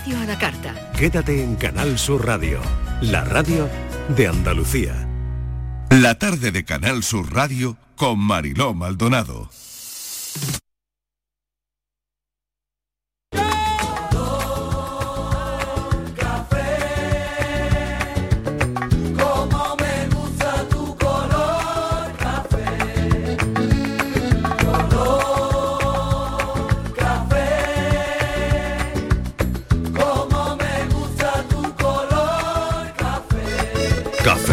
A la carta. Quédate en Canal Sur Radio, la radio de Andalucía. La tarde de Canal Sur Radio con Mariló Maldonado.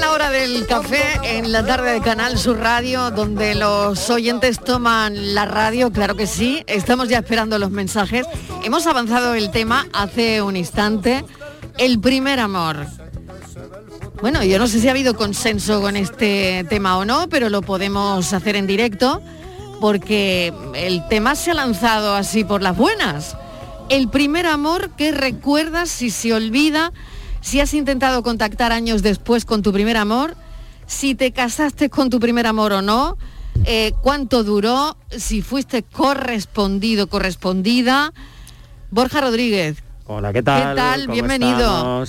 La hora del café en la tarde de Canal Sur Radio, donde los oyentes toman la radio, claro que sí. Estamos ya esperando los mensajes. Hemos avanzado el tema hace un instante. El primer amor. Bueno, yo no sé si ha habido consenso con este tema o no, pero lo podemos hacer en directo porque el tema se ha lanzado así por las buenas. El primer amor que recuerdas si se olvida, si has intentado contactar años después con tu primer amor, si te casaste con tu primer amor o no, eh, cuánto duró, si fuiste correspondido, correspondida. Borja Rodríguez, Hola, ¿qué tal? ¿Qué tal? ¿Cómo Bienvenido.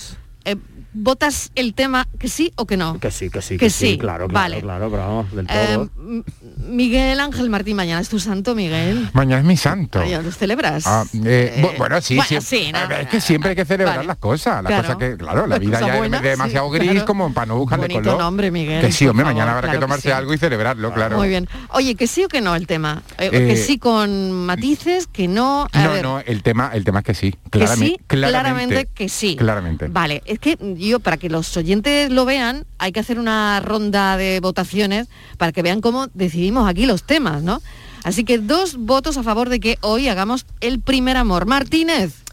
eh, ¿votas el tema que sí o que no? Que sí, que sí, Que que, sí, sí, claro, claro, vale. claro, pero vamos, del todo. Eh, Miguel Ángel Martín, mañana es tu santo, Miguel. Mañana es mi santo. Mañana los celebras. Ah, eh, bu- bueno, sí, bueno, sí. sí, no, es que siempre hay que celebrar Vale. las cosas. Las Claro. cosas que, claro, la vida ya buenas, es demasiado sí, gris claro. como para no buscarle Bonito color. nombre, Miguel, Que sí, hombre, favor, mañana habrá claro que que tomarse sí. algo y celebrarlo, claro. Muy bien. Oye, que sí o que no el tema. Eh, Eh, que sí con matices, que no. A No, ver, no, el tema, el tema es que sí. que Claramente, sí, claramente, que sí. Claramente. Vale, es que yo, para que los oyentes lo vean, hay que hacer una ronda de votaciones para que vean cómo decidimos aquí los temas, ¿no? Así que dos votos a favor de que hoy hagamos el primer amor. Martínez.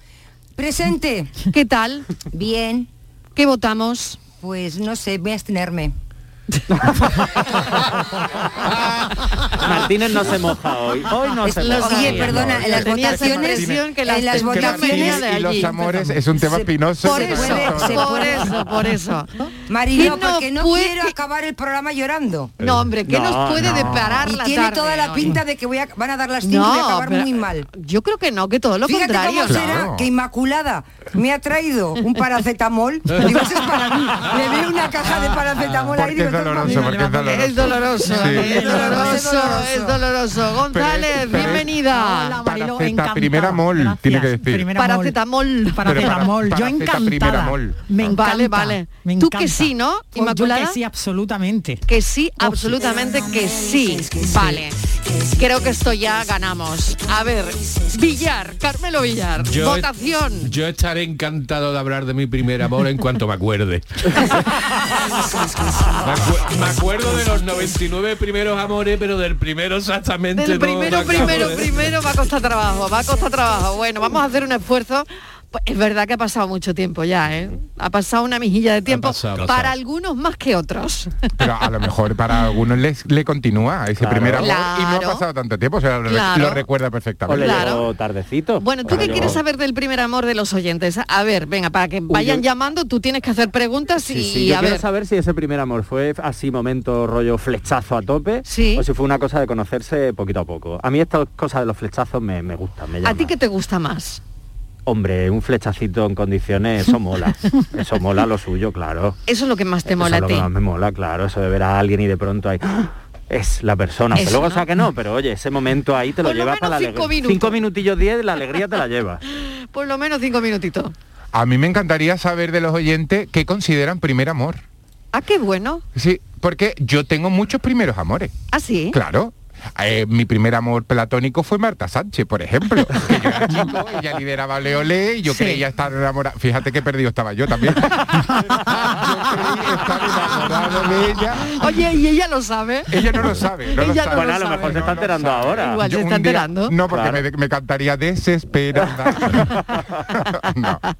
Presente. ¿Qué tal? Bien. ¿Qué votamos? Pues no sé, voy a abstenerme. Martínez no se moja hoy. Hoy no se moja. Oye, perdona, en las votaciones, en las votaciones y los amores es un tema espinoso. Por eso, por eso, por eso. Mariló, ¿Qué nos porque no puede- quiero acabar el programa llorando. No, hombre, ¿qué No, nos puede no. deparar Y la tiene tarde toda la pinta de que voy a, van a dar las 5 y voy a acabar pero muy mal. Yo creo que no, que todo lo Fíjate contrario. cómo será Claro. que Inmaculada me ha traído un paracetamol. Digo, eso es para mí. Le veo una caja de paracetamol ahí. Doloroso, porque es doloroso. Es doloroso, Sí. es doloroso, Es. González, bienvenida. Hola, Mariló, Paraceta, encantada. primer amor, Gracias. tiene que decir. Primer amor. Paracetamol. Paracetamol. Yo encantada. Me encanta. Vale, vale. me Tú que sí, ¿no, Pues yo Inmaculada? que sí, absolutamente. Que sí, absolutamente que sí. Vale. Creo que esto ya ganamos. A ver, Villar, Carmelo Villar, Yo- votación. Yo estaré encantado de hablar de mi primer amor en cuanto me acuerde. me, acu- me acuerdo de los 99 primeros amores, pero del primero exactamente Del primero, primero, primero va a costar trabajo, va a costar trabajo. Bueno, vamos a hacer un esfuerzo. Es verdad que ha pasado mucho tiempo ya, ¿eh? Ha pasado una mijilla de tiempo pasado, ha para pasado. algunos más que otros. Pero a lo mejor para algunos les, le continúa ese Claro. primer amor y no ha pasado tanto tiempo, o sea, lo, Claro. lo recuerda O perfectamente. le Claro. llegó tardecito. Bueno, ¿tú qué yo- quieres saber del primer amor de los oyentes? A ver, venga, para que vayan yo- llamando, tú tienes que hacer preguntas Sí, y sí, yo a quiero ver. saber si ese primer amor fue así momento rollo flechazo a tope Sí. o si fue una cosa de conocerse poquito a poco. A mí estas cosas de los flechazos me, me gustan, me ¿A ti qué te gusta más? Hombre, un flechacito en condiciones, eso mola. eso mola lo suyo, claro. Eso es lo que más te Eso mola es a lo que más me mola, claro. Eso de ver a alguien y de pronto ahí... ¡ah! Es la persona. Eso, que luego ¿no? sea que no, pero oye, ese momento ahí te lo Por lo llevas menos para la cinco minutos. Cinco minutillos diez, la alegría te la llevas. Por lo menos cinco minutitos. A mí me encantaría saber de los oyentes qué consideran primer amor. Ah, qué bueno. Sí, porque yo tengo muchos primeros amores. Ah, sí. Claro. Eh, mi primer amor platónico fue Marta Sánchez, por ejemplo. Que yo era chico, ella lideraba Leolé y yo Sí. creía estar enamorado. Fíjate qué perdido estaba yo también. yo creía estar enamorado de ella. Oye, y ella lo sabe. Ella no lo sabe. No lo Ella sabe. no Bueno, a lo mejor se está enterando sabe. ahora. Igual se está día- enterando. no, porque Claro. me, me cantaría desesperada. no.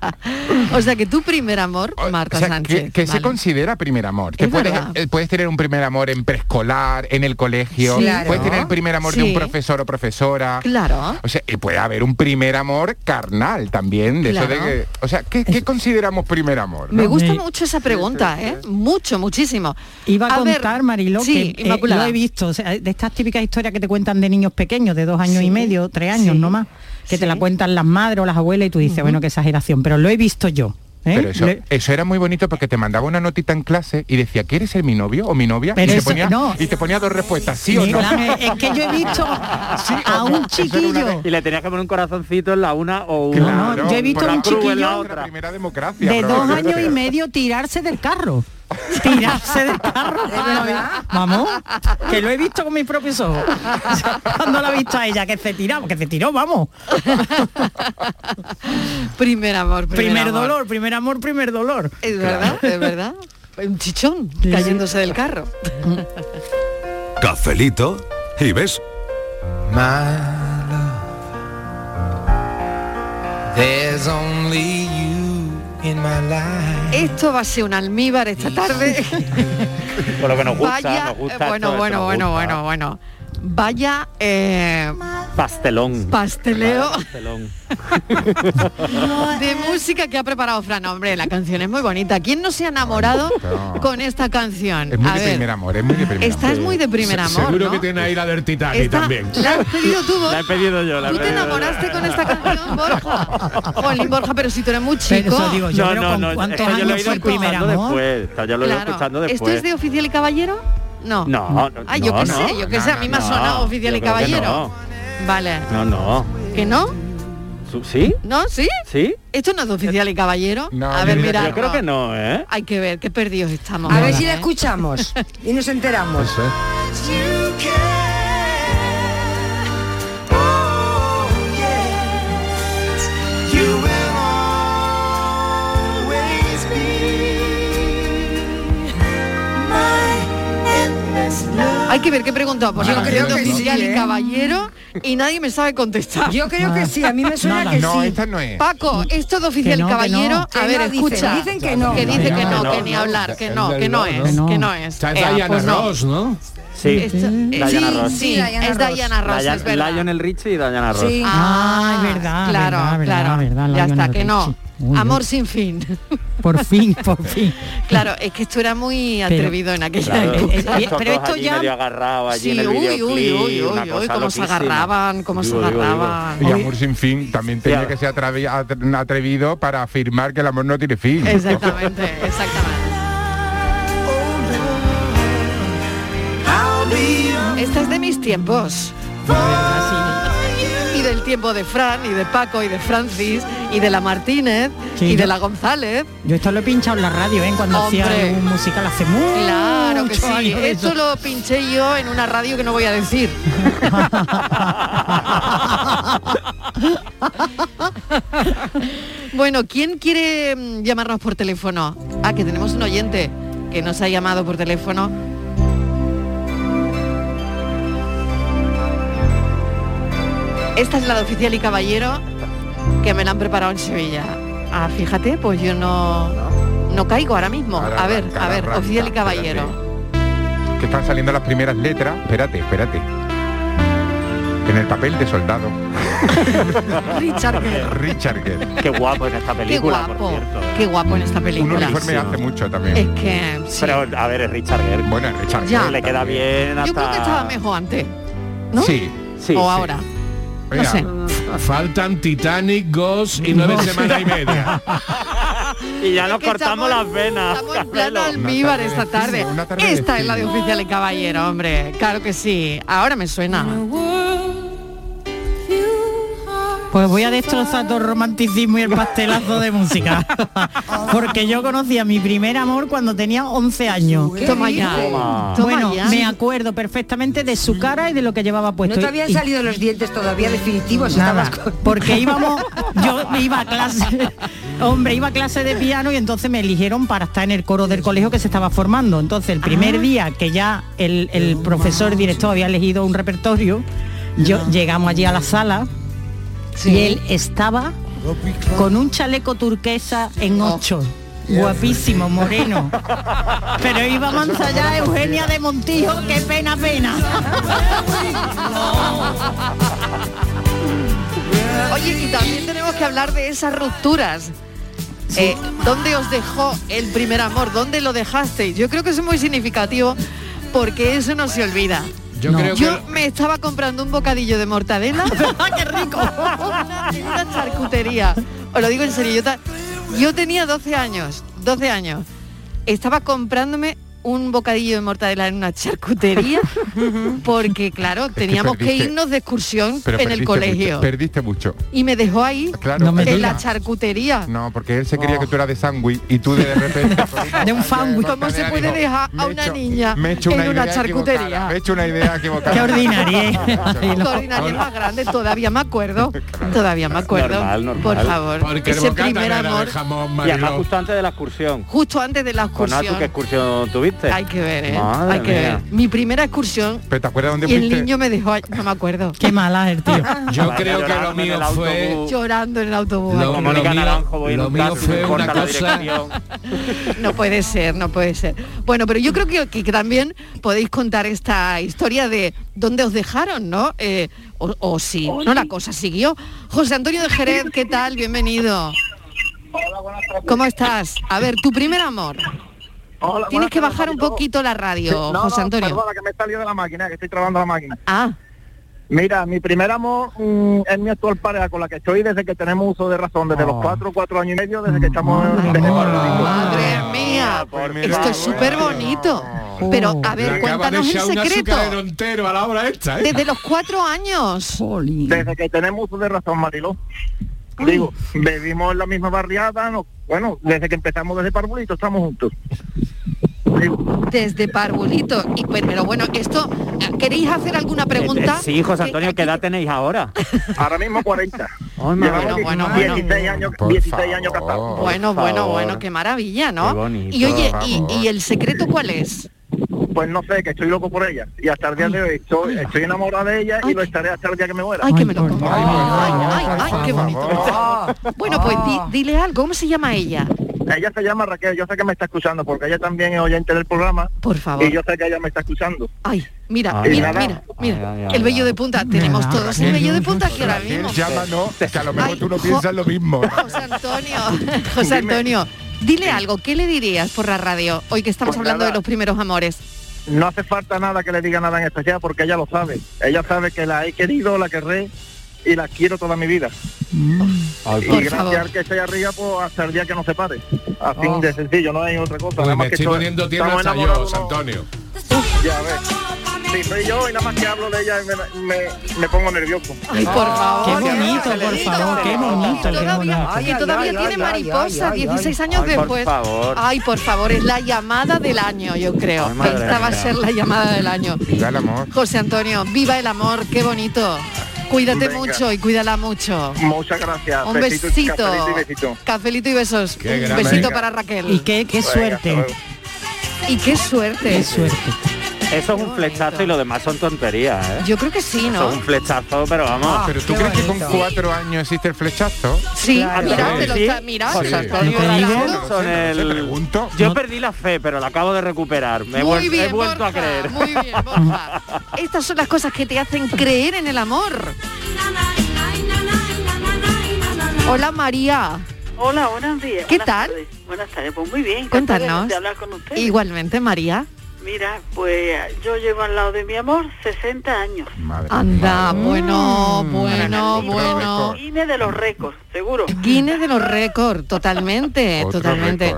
O sea que tu primer amor, Marta O sea, Sánchez. que, que se considera primer amor. Que puedes, eh, puedes tener un primer amor en preescolar, en el colegio, Sí. Claro. puedes tener el primer amor de un profesor o profesora. Claro. O sea, y puede haber un primer amor carnal también, de eso de que, o sea, ¿qué, qué consideramos primer amor? no? Me gusta Sí. mucho esa pregunta, ¿eh? Mucho, muchísimo. Iba a, ver, contar, Mariló, sí, que eh, lo he visto, o sea, de estas típicas historias que te cuentan de niños pequeños, de dos años Sí, y medio, tres años sí, no más, que te la cuentan las madres o las abuelas y tú dices, bueno, qué exageración, pero lo he visto yo. ¿Eh? Pero eso, era muy bonito porque te mandaba una notita en clase y decía, ¿quieres ser mi novio o mi novia? Pero y, te ponía, no. y te ponía dos respuestas, sí o no. Es que yo he visto Sí a no. un chiquillo Y le tenías que poner un corazoncito en la una o una. Claro, No, yo he visto a un chiquillo la otra. primera democracia. de dos años y medio tirarse del carro. Tirarse del carro. Vamos, que lo he visto con mis propios ojos. Cuando la he visto a ella, que se tiraba, que se tiró, vamos. Primer amor, primer, Primer amor. dolor, primer amor, primer dolor. Es verdad, es verdad. Un chichón cayéndose del carro. Cafelito y ves, There's only you. Esto va a ser un almíbar esta tarde. Por lo que nos gusta, Vaya, nos gusta bueno, esto, esto bueno, nos bueno, gusta. bueno, bueno. Vaya eh, Pastelón. pasteleo Pastelón. de música que ha preparado Fran. Hombre, la canción es muy bonita. ¿Quién no se ha enamorado No. con esta canción? Es muy A de ver, primer amor, es muy de primer esta amor. es muy de primer amor, Seguro ¿no? que tiene ahí la del Titanic Esta- también. ¿La has pedido tú, Borja? La he pedido yo, la ¿Tú te pedido yo. enamoraste con esta canción, Borja? Jolín, Borja, pero si tú eres muy Pero chico. eso digo yo, No, pero no, con no, cuántos años fue el primer amor. después. Yo lo Claro. escuchando después. ¿Esto es de oficial y caballero? No. No, no, Ay, yo no, qué no. sé, yo qué sé, a mí me ha No, sonado oficial y caballero. Vale. No, no. ¿Que no? ¿Sí? ¿No? ¿Sí? ¿Sí? ¿Esto no es de oficial y caballero? No, a yo ver, mira. Yo creo que no, ¿eh? Hay que ver, qué perdidos estamos. A ver si la ¿eh? escuchamos y nos enteramos. Hay que ver qué pregunta por Yo la creo que sí, oficial y ¿eh? caballero y nadie me sabe contestar. Yo creo que sí, a mí me suena que No, sí. esta no es. Paco, esto de oficial no, caballero, no. A ver, escucha. dicen que no. Que dice que no, que ni hablar, que no, que no es, Que no. que no es. Es pues no. Ross, ¿no? Sí. Eh, Diana sí, Ross. sí, es. Diana Ross, es verdad. Lionel Richie y Diana Ross. Sí. Ah, es verdad, Claro, claro. ya está, que no. Amor sin fin. Por fin, por fin. Claro, es que esto era muy atrevido en aquella Claro, época. Eh, eh, pero esto allí ya- medio agarrado allí Sí, en el uy, uy, uy, uy, cómo se agarraban, cómo se Digo, digo, digo. agarraban. Y amor sin fin también tenía que ser atrevi- atre- atrevido para afirmar que el amor no tiene fin. Exactamente, exactamente. Esta es de mis tiempos. Tiempo de Fran, y de Paco, y de Francis, y de la Martínez, Sí, y de la González. Yo esto lo he pinchado en la radio, ¿eh? Cuando hacía un musical hace mucho Claro que sí. Esto eso. lo pinché yo en una radio que no voy a decir. bueno, ¿quién quiere mm, llamarnos por teléfono? Ah, que tenemos un oyente que nos ha llamado por teléfono. Esta es la de oficial y caballero que me la han preparado en Sevilla. Ah, fíjate, pues yo no, no caigo ahora mismo. Ahora a ver, arranca, a ver, arranca, oficial y caballero. Que están saliendo las primeras letras. Espérate, espérate. En el papel de soldado. Richard Gere. Richard Gere. Qué guapo en esta Qué película, por guapo, cierto. qué guapo en esta Un película. uniforme hace mucho también. Es que sí. Pero, a ver, es Richard Gere. Bueno, es Richard Ya. Gere Le queda bien hasta... Yo creo que estaba mejor antes, ¿no? Sí. Sí, o sí. ahora. No Mira, sé. Faltan Titanic, Ghost y nueve semanas y media. Y ya nos Que cortamos las venas. Estamos en almíbar esta tarde Esta es la de oficial y caballero, hombre. Claro que sí. Ahora me suena. Pues voy a destrozar todo el romanticismo y el pastelazo de música. Porque yo conocí a mi primer amor cuando tenía 11 años. Toma ya. Toma bueno, ya. me acuerdo perfectamente de su cara y de lo que llevaba puesto. No te habían Y- salido los dientes todavía definitivos. Nada, con- porque íbamos, yo iba a clase, hombre, iba a clase de piano y entonces me eligieron para estar en el coro del colegio que se estaba formando. Entonces el primer día que ya el, el profesor el director había elegido un repertorio, yo llegamos allí a la sala y él estaba con un chaleco turquesa en ocho. Guapísimo, moreno. Pero íbamos a ensayar Eugenia de Montijo, qué pena, pena. Oye, y también tenemos que hablar de esas rupturas. Eh, ¿Dónde os dejó el primer amor? ¿Dónde lo dejasteis? Yo creo que es muy significativo porque eso no se olvida. Yo creo Yo que- me estaba comprando un bocadillo de mortadela. ¡Qué rico! una, charcutería. Os lo digo en serio. Yo, ta- yo tenía 12 años. 12 años. Estaba comprándome un bocadillo de mortadela en una charcutería porque, claro, teníamos que, perdiste- irnos de excursión Pero en el colegio. Mucho, perdiste mucho. Y me dejó ahí, Claro, No me en la charcutería. No, porque él se creía que tú eras de sándwich y tú de repente... De un sándwich. ¿Cómo se puede dejar a una niña Me he hecho una en una charcutería? Me he hecho una idea equivocada. Qué ordinaria, ¿eh? Ordinaria más grande, todavía me acuerdo. Todavía me acuerdo. Normal, normal. Por favor. Porque el Ese primer de amor, jamón, Y además justo antes de la excursión. justo antes de la Con ¿tú excursión. qué excursión tuviste? Hay que ver, ¿eh? Madre Hay que mía. ver. Mi primera excursión ¿Pero te acuerdas dónde y el niño me dejó, no me acuerdo. Qué mala el tío. Yo creo que lo mío el fue... autobús. Llorando en el autobús. Lo- mío- Naranjo, voy en lo un mío taxi, fue una cosa-. No puede ser, no puede ser. Bueno, pero yo creo que, que- también podéis contar esta historia de dónde os dejaron, ¿no? Eh, o, o si, bueno, la cosa siguió. José Antonio de Jerez, ¿qué tal? Bienvenido. ¿Cómo estás? A ver, tu primer amor. Hola, Tienes que bajar un poquito la radio, Sí, no, José no, Antonio. Perdona, que me he salido de la máquina, que estoy trabajando la máquina. Ah, Mira, mi primer amor mm, es mi actual pareja con la que estoy desde que tenemos uso de razón, desde Oh. los cuatro, cuatro años y medio, desde que estamos en madre mía. Esto es súper bonito. Pero, a ver, de cuéntanos el secreto. entero a la hora esta, ¿eh? Desde los cuatro años. Desde que tenemos uso de razón, Mariló. Digo, vivimos en la misma barriada, no, bueno, desde que empezamos desde Parvulito estamos juntos. Desde Parvulito. Y, pues, pero bueno, esto, ¿queréis hacer alguna pregunta? Eh, Sí, José Antonio, ¿qué edad tenéis ahora? Ahora mismo 40. Ay, madre Llevamos Bueno, bueno, 16 bueno. años, Por 16 años casados. Bueno, bueno, bueno, qué maravilla, ¿no? Qué bonito, y oye, y el secreto cuál es? Pues no sé, que estoy loco por ella. Y hasta el día de hoy estoy, estoy enamorado de ella Ay. y lo estaré hasta el día que me muera. Ay, que Ay, me lo. Ay, ay, ay, qué bonito. Ah, Bueno, pues di- dile algo, ¿cómo se llama ella? Ella se llama Raquel, yo sé que me está escuchando porque ella también es oyente del programa Por favor. y yo sé que ella me está escuchando. Ay, mira, Ay, mira, mira, mira. Ay, ay, ay, El vello de punta. Tenemos todos el vello de punta aquí ahora mismo. llámanos, que a lo mejor Ay, tú no piensas lo mismo. José Antonio, José Antonio, dile algo, ¿qué le dirías por la radio hoy que estamos Pues hablando nada. de los primeros amores? No hace falta nada que le diga nada en especial porque ella lo sabe. Ella sabe que la he querido, la querré y la quiero toda mi vida. Ay, Y Por gracias favor. al que esté arriba, pues hasta el día que nos separe. Así Oh. de sencillo, no hay otra cosa. Uy, Nada más me que estoy poniendo estamos hasta yo. Antonio. Ya ves. Sí, soy yo y nada más que hablo de ella me, me, me pongo nervioso. Ay, por favor. Qué bonito, por favor, qué bonito, qué Todavía, bonito. Ay, todavía ay, tiene ay, mariposa, ay, ay, 16 años Ay, por después. favor. Ay, por favor, es la llamada del año, yo creo. Esta va a ser la llamada del año. Viva el amor. José Antonio, viva el amor, qué bonito. Cuídate Venga. mucho y cuídala mucho. Muchas gracias. Un Besito, besito. cafelito y besito. Cafelito y besos. Qué Un gran- besito Venga. para Raquel. Y qué, qué Venga, suerte. Y qué suerte. Qué suerte. Eso es un flechazo y lo demás son tonterías, ¿eh? Yo creo que sí, Eso ¿no? es un flechazo, pero vamos. Pero tú crees que con cuatro años existe el flechazo? Sí, Claro. mira, te lo. Yo perdí la fe, pero la acabo de recuperar. Me he, Muy he bien, vuelto Borja, a creer. Muy bien, Borja. Estas son las cosas que te hacen creer en el amor. Hola María. Hola, buenos días. ¿Qué buenas tal? tardes. Buenas tardes, pues muy bien. Cuéntanos. encantada De hablar con usted. Igualmente María. Mira, pues yo llevo al lado de mi amor 60 años. Madre Anda, mía. bueno, bueno, Y bueno. Guinness de los récords, seguro. Guinness de los récords, totalmente, totalmente.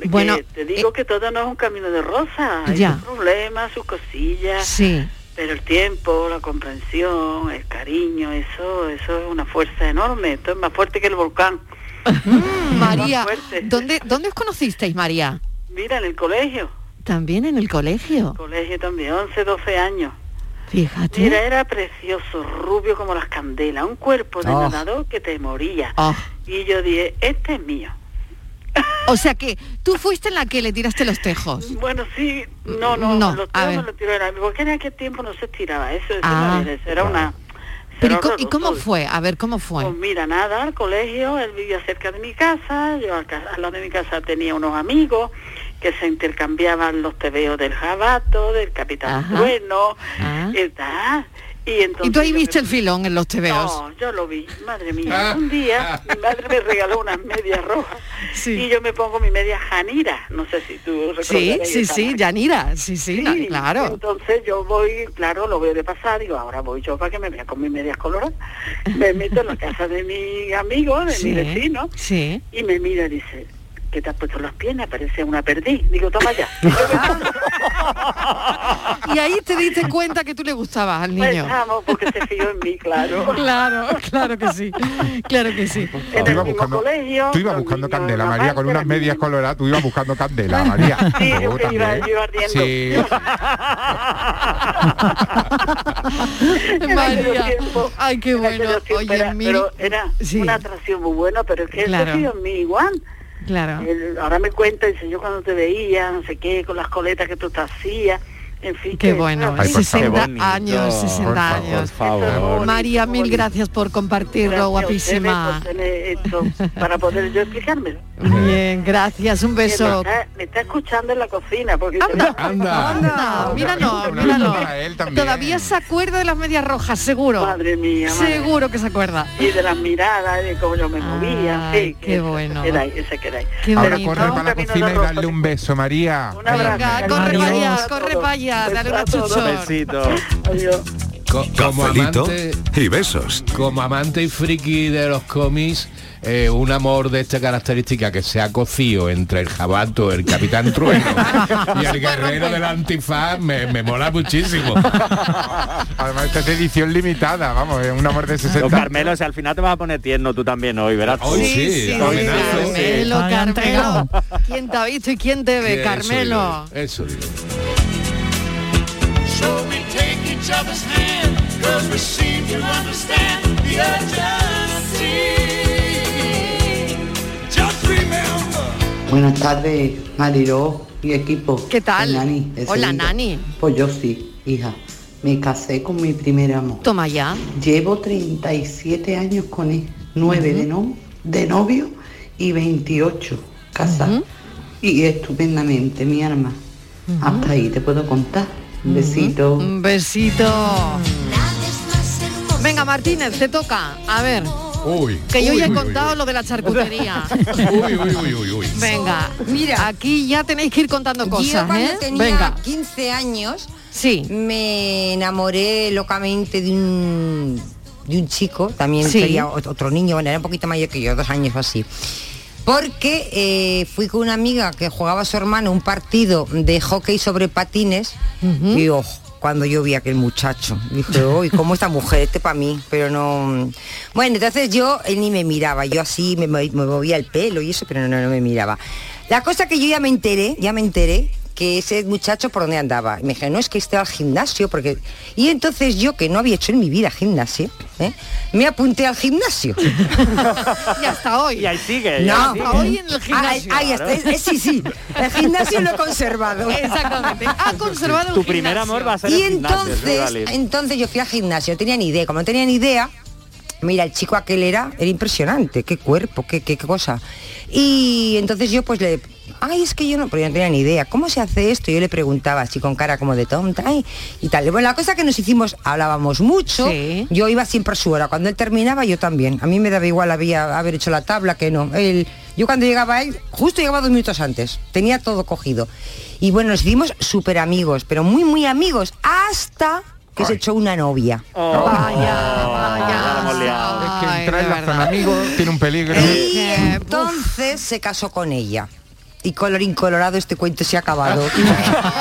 Que Bueno, te digo que todo no es un camino de rosa. Hay ya. sus problemas, sus cosillas. Sí. Pero el tiempo, la comprensión, el cariño, eso, eso es una fuerza enorme. Esto es más fuerte que el volcán. María. ¿dónde, ¿dónde os conocisteis, María? Mira, en el colegio. También en el colegio. Colegio también, 11, 12 años. Fíjate. Mira, era precioso, rubio como las candelas, un cuerpo de Oh. nadador que te moría. Ah. Y yo dije, este es mío. O sea que tú fuiste la que le tiraste los tejos. Bueno, sí, no, no, No, los ver. no lo tiró era porque en aquel tiempo no se estiraba, eso, eso Ah. era, eso era una... Pero ¿y, y cómo fue? A ver, ¿cómo fue? Pues mira, nada, al colegio, él vivía cerca de mi casa, yo al, al lado de mi casa tenía unos amigos que se intercambiaban los tebeos del jabato, del capitán Ajá. Trueno, Ah. y tal. Y, entonces Y tú ahí me- viste el filón en los tebeos. No, yo lo vi, madre mía. Un día mi madre me regaló unas medias rojas y yo me pongo mi media Janira, no sé si tú Sí, recordarás sí, sí, marca. Yanira, sí, sí, claro. Entonces yo voy, claro, lo veo de pasar, digo, ahora voy yo para que me vea con mis medias coloradas. Me meto en la casa de mi amigo, de Sí, mi vecino, Sí. y me mira y dice, ¿qué te has puesto en las piernas? Parece una perdiz. Digo, toma ya. Y ahí te diste cuenta que tú le gustabas al Pues niño. vamos, porque se fijó en mí, claro. Claro, claro que sí. Claro que sí. Tú ibas buscando, tú ibas buscando candela, María, con unas medias coloradas, tú ibas buscando candela, María. Sí, yo que iba, yo ardiendo. Sí. María. Ay, qué En bueno. Oye, pero era Sí. una atracción muy buena, pero es que él Claro. se fijó en mí igual. Claro. Ahora me cuenta, dice, yo cuando te veía, no sé qué, con las coletas que tú te hacías, en fin. Qué bueno, Ay, por 60 favor. años, 60 Por años. favor. María, mil gracias por compartirlo, Gracias guapísima. por esto para poder yo explicármelo. Bien, gracias, un beso. Me está, me está escuchando en la cocina porque Anda, anda, anda, míralo, míralo. Todavía se acuerda de las medias rojas, seguro. Madre mía, madre Seguro que se acuerda. y de las miradas, de cómo yo me movía, Ay, sí, qué bueno. Era ese que era ahí. Qué Ahora bonito. corre para la cocina y darle un beso, María. Venga, corre para allá, corre para dale una chuchón. Co- como amante y besos. como amante y friki de los cómics eh, un amor de esta característica que se ha cocido entre el jabato, el capitán trueno y el guerrero del antifaz me, me mola muchísimo. Además, esta es edición limitada, vamos, es un amor de 60. Pero, Carmelo, si al final te vas a poner tierno tú también hoy, verás. Hoy sí, Sí. Carmelo, Carmelo. ¿Quién te ha visto y quién te ve, Eso Carmelo? digo, Eso digo. So we take each other's hand, cause we seem to understand the urgency. Just remember. Buenas tardes, Mariló y equipo. ¿Qué tal? Nani, Hola, Sevilla. Nani. Pues yo sí, hija. Me casé con mi primer amor. Toma ya. Llevo 37 años con él. 9 de, no, de novio y 28 casados. Y estupendamente, mi alma. Hasta ahí te puedo contar. Un besito. Un besito. Venga, Martínez, te toca. A ver, Uy. que yo uy, ya he uy, contado lo de la charcutería. Uy, uy, uy, uy, uy. Venga, Mira. aquí ya tenéis que ir contando Yo cosas, cuando ¿eh? tenía Venga. 15 años Sí. me enamoré locamente de un de un chico, también Sí. sería ot- otro niño, bueno, era un poquito mayor que yo, dos años o así. Porque eh, fui con una amiga que jugaba a su hermano un partido de hockey sobre patines y ojo, cuando yo vi a aquel muchacho, dije, uy, ¿cómo esta mujer? Este para mí, pero no... Bueno, entonces yo, él ni me miraba, yo así me, me movía el pelo y eso, pero no, no me miraba. La cosa que yo ya me enteré, ya me enteré que ese muchacho por dónde andaba. Y me dije, no, es que esté al gimnasio, porque... Y entonces yo, que no había hecho en mi vida gimnasio, ¿eh? me apunté al gimnasio. Y hasta hoy. Y ahí sigue. No. ahí sigue. Hasta hoy en el gimnasio. Ahí, ahí está, eh, sí, sí. El gimnasio lo he conservado. Exactamente. Ha conservado Tu un primer gimnasio. amor va a ser Y el gimnasio, entonces, entonces yo fui al gimnasio, no tenía ni idea. Como no tenía ni idea, mira, el chico aquel era, era impresionante, qué cuerpo, qué, qué, qué cosa. Y entonces yo pues le, ay, es que yo no, pero yo no tenía ni idea, ¿cómo se hace esto? Yo le preguntaba así con cara como de tonta ay, y tal. Bueno, la cosa que nos hicimos, hablábamos mucho, Sí. yo iba siempre a su hora, cuando él terminaba yo también. A mí me daba igual había haber hecho la tabla que no. Él, yo cuando llegaba a él, justo llegaba dos minutos antes, tenía todo cogido. Y bueno, nos hicimos súper amigos, pero muy, muy amigos, hasta que se echó una novia. Oh, Vaya, liado. Es que Ay, entrar de en la zona verdad. amigo tiene un peligro. Y que, entonces se casó con ella. y colorín colorado este cuento se ha acabado.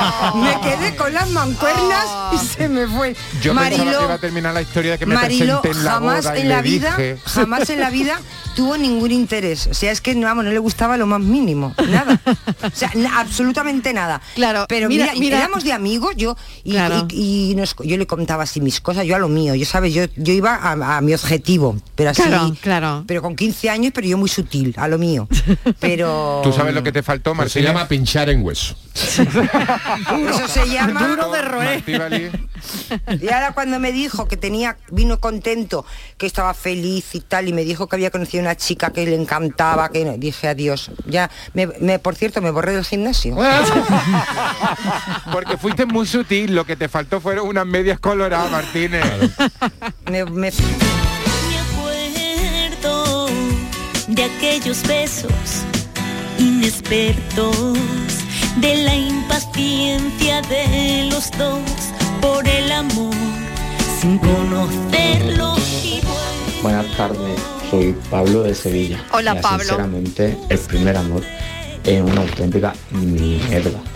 me quedé con las mancuernas y se me fue. Yo pensaba que Marilo, iba a terminar la historia de que me Marilo presenté en la jamás boda en le la vida, dije... jamás en la vida tuvo ningún interés. O sea, es que vamos, no le gustaba lo más mínimo, nada. O sea, na- absolutamente nada. Claro, pero mira- mira, mira- éramos de amigos, yo y, Claro. y- y nos- yo le contaba así mis cosas, yo a lo mío, yo sabes, yo, yo iba a, a mi objetivo, pero así, Claro, claro. pero con 15 años, pero yo muy sutil, a lo mío. Pero ¿Tú sabes lo que te faltó, Pues se llama pinchar en hueso. eso se llama Duro de roer. Y ahora cuando me dijo que tenía, vino contento, que estaba feliz y tal, y me dijo que había conocido una chica que le encantaba, que dije adiós. Ya, me, me- por cierto, me borré del gimnasio. Porque fuiste muy sutil, lo que te faltó fueron unas medias coloradas, Martínez. Me- me- Me acuerdo de aquellos besos inexpertos, de la impaciencia de los dos por el amor, sin conocerlo y Buenas tardes, soy Pablo de Sevilla. Hola, Pablo. Sinceramente, el primer amor es una auténtica mierda.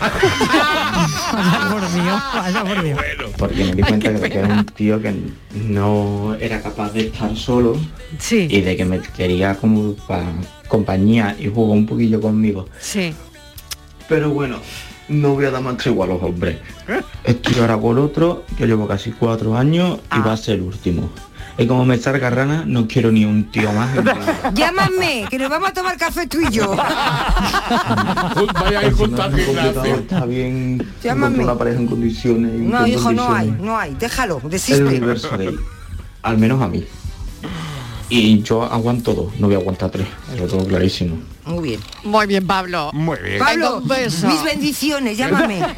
Vaya por Dios, vaya por Dios. Porque me di cuenta que era un tío que no era capaz de estar solo Sí. y de que me quería como para compañía y jugó un poquillo conmigo. Sí. Pero bueno, no voy a dar más tregua a los hombres. Estoy ahora con otro, que llevo casi cuatro años y va a ser el último. Y como me salga rana, no quiero ni un tío más. Llámame, que nos vamos a tomar café tú y yo. Vaya a ir. Está bien Llámame. una pareja en condiciones. No, hijo, no hay, condiciones. no hay. Déjalo, El desiste. universo gay. Al menos a mí. Y yo aguanto dos, no voy a aguantar tres. Eso lo tengo clarísimo. Muy bien. Muy bien, Pablo. Muy bien. Pablo, un beso. mis bendiciones, llámame.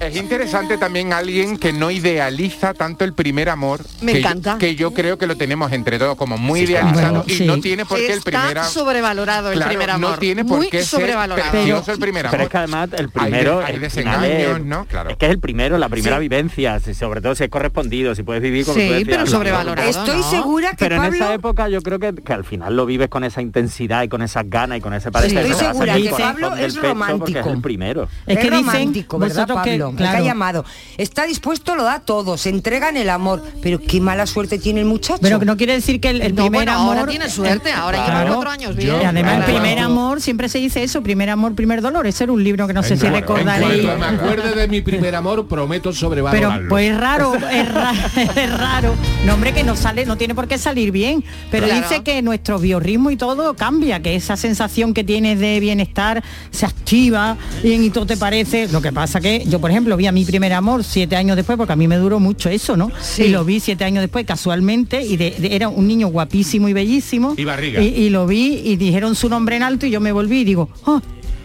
Es interesante también alguien que no idealiza tanto el primer amor. Me que yo- encanta. que yo creo que lo tenemos entre todos como muy Sí, idealizado claro. y Sí. no tiene por qué el primer amor. sobrevalorado el Claro, primer amor. no tiene por Muy qué ser sobrevalorado. precioso el primer amor. Pero es que además el Hay de- primero hay desengaños, es- ¿no? Claro. Es que es el primero, la primera Sí. vivencia, si- sobre todo si es correspondido, si puedes vivir como Sí, tú decías, pero sobrevalorado, Estoy ¿no? segura que Pero en Pablo... esa época yo creo que, que al final lo vives con esa intensidad y con esas ganas y con ese parecer. Estoy segura que Pablo es romántico. es el primero. Es que dicen romántico, ¿verdad, vosotros que- Pablo? Que ha llamado. Está dispuesto, lo da todo, se entrega en el amor. Pero qué mala suerte tiene el muchacho. Pero que no quiere decir que el, el No, primer bueno, amor... ahora tiene suerte, ahora lleva Claro. cuatro años Y bien. además el Claro. primer amor, siempre se dice eso, primer amor, primer dolor. Ese era un libro que no sé si recordaréis. Me acuerde de mi primer amor, prometo Pero sobrevalorarlo. pues es raro, es, ra- es raro. No, hombre, que no sale, no tiene por qué salir bien. Pero Claro. dice que nuestro biorritmo y todo cambia, que esa sensación que tienes de bienestar se activa bien y todo te parece. Lo que pasa que yo, por ejemplo, vi a mi primer amor siete años después, porque a mí me duró mucho eso, ¿no? Sí. Y lo vi siete años después casualmente y de- de- era un niño guapísimo y bellísimo. Y barriga. Y, y lo vi y dijeron su nombre en alto y yo me volví y digo, "Ah,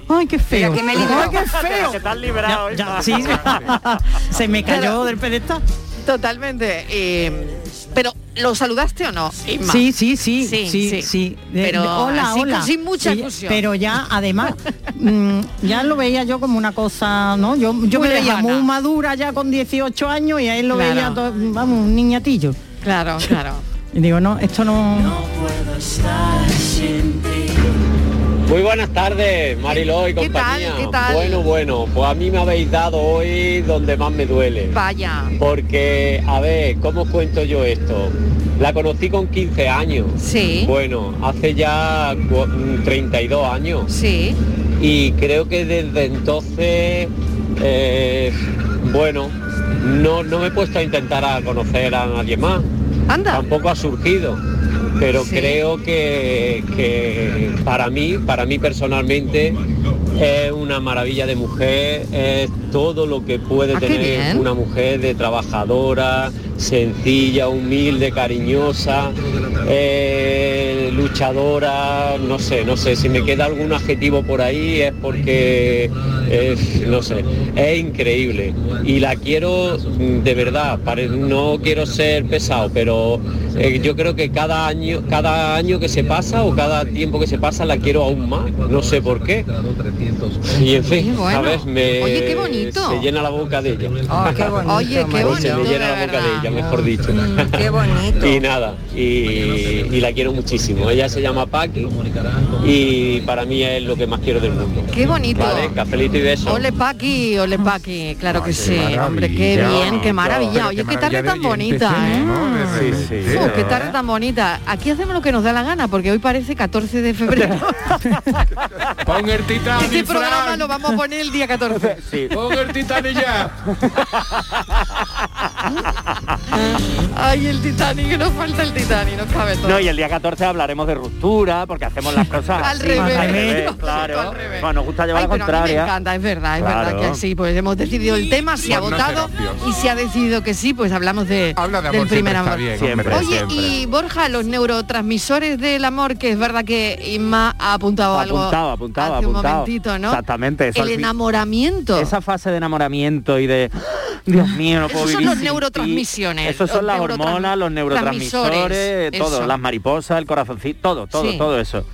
¡ay, qué feo! que me. ¡Ay, qué feo! Que te has librado, Ya- ya, hija. sí, se me cayó Pero- del pedestal. Totalmente. eh, pero, ¿lo saludaste o no, Inma? Sí, sí, sí, Sí, sí, sí. sí. De- Pero hola, así hola. sin mucha efusión. Pero ya, además, mm, ya lo veía yo como una cosa, ¿no? Yo, yo Muy me veía muy madura ya con 18 años y a él lo Claro. veía, todo, vamos, un niñatillo. Claro, claro. Y digo, no, esto no... Muy buenas tardes, Mariló y compañía. Bueno, bueno, pues a mí me habéis dado hoy donde más me duele. Vaya. Porque, a ver, ¿cómo os cuento yo esto? La conocí con 15 años. Sí. Bueno, hace ya cu- mm, 32 años. Sí. Y creo que desde entonces, eh, bueno, no, no me he puesto a intentar a conocer a nadie más. Anda. Tampoco ha surgido. Pero Sí. creo que, que para mí, para mí personalmente, es una maravilla de mujer, es todo lo que puede Ah, tener una mujer de trabajadora, sencilla, humilde, cariñosa, eh, luchadora, no sé, no sé, si me queda algún adjetivo por ahí es porque, es, no sé, es increíble. Y la quiero de verdad, no quiero ser pesado, pero Eh, yo creo que cada año, cada año que se pasa o cada tiempo que se pasa la quiero aún más. No sé por qué. Y en fin, bueno. ¿sabes? Me, Oye, qué bonito. Se llena la boca de ella. Oh, qué bonito, Oye, qué O se bonito, me llena la boca de ella, mejor dicho. Qué bonito. Y nada, y, y la quiero muchísimo. Ella se llama Paqui y para mí es lo que más quiero del mundo. Qué bonito. Vale, cafelito y beso. Ole Paqui, ole Paqui, claro que sí, hombre, qué bien, qué maravilla. Oye, qué tarde tan bonita, ¿eh? de Sí, sí. Qué tarde tan bonita. Aquí hacemos lo que nos da la gana, porque hoy parece 14 de febrero. Pon el Titanic, Este programa lo vamos a poner el día 14. Sí. Pon el Titanic ya. Ay, el Titanic, que nos falta el Titanic, nos cabe todo. No, y el día 14 hablaremos de ruptura, porque hacemos las cosas Al así, revés. claro. Al revés. Bueno, nos gusta llevar Ay, la pero a mí me contraria. encanta, es verdad, es Claro. verdad que así, pues hemos decidido el tema, se ha votado y se ha decidido que sí, pues hablamos de, Habla de del primer amor. bien. Oye, siempre. y Borja, los neurotransmisores del amor, que es verdad que Inma ha apuntado algo Apuntado, apuntado, hace un apuntado. momentito, ¿no? Exactamente, eso El enamoramiento. Esa fase de enamoramiento y de Dios mío, no puedo Esos son vivir los sin ti". neurotransmisiones, Esos son los las hormonas, los neurotransmisores, transmisores, todo, eso. las mariposas, el corazoncito, todo, todo, Sí. todo eso.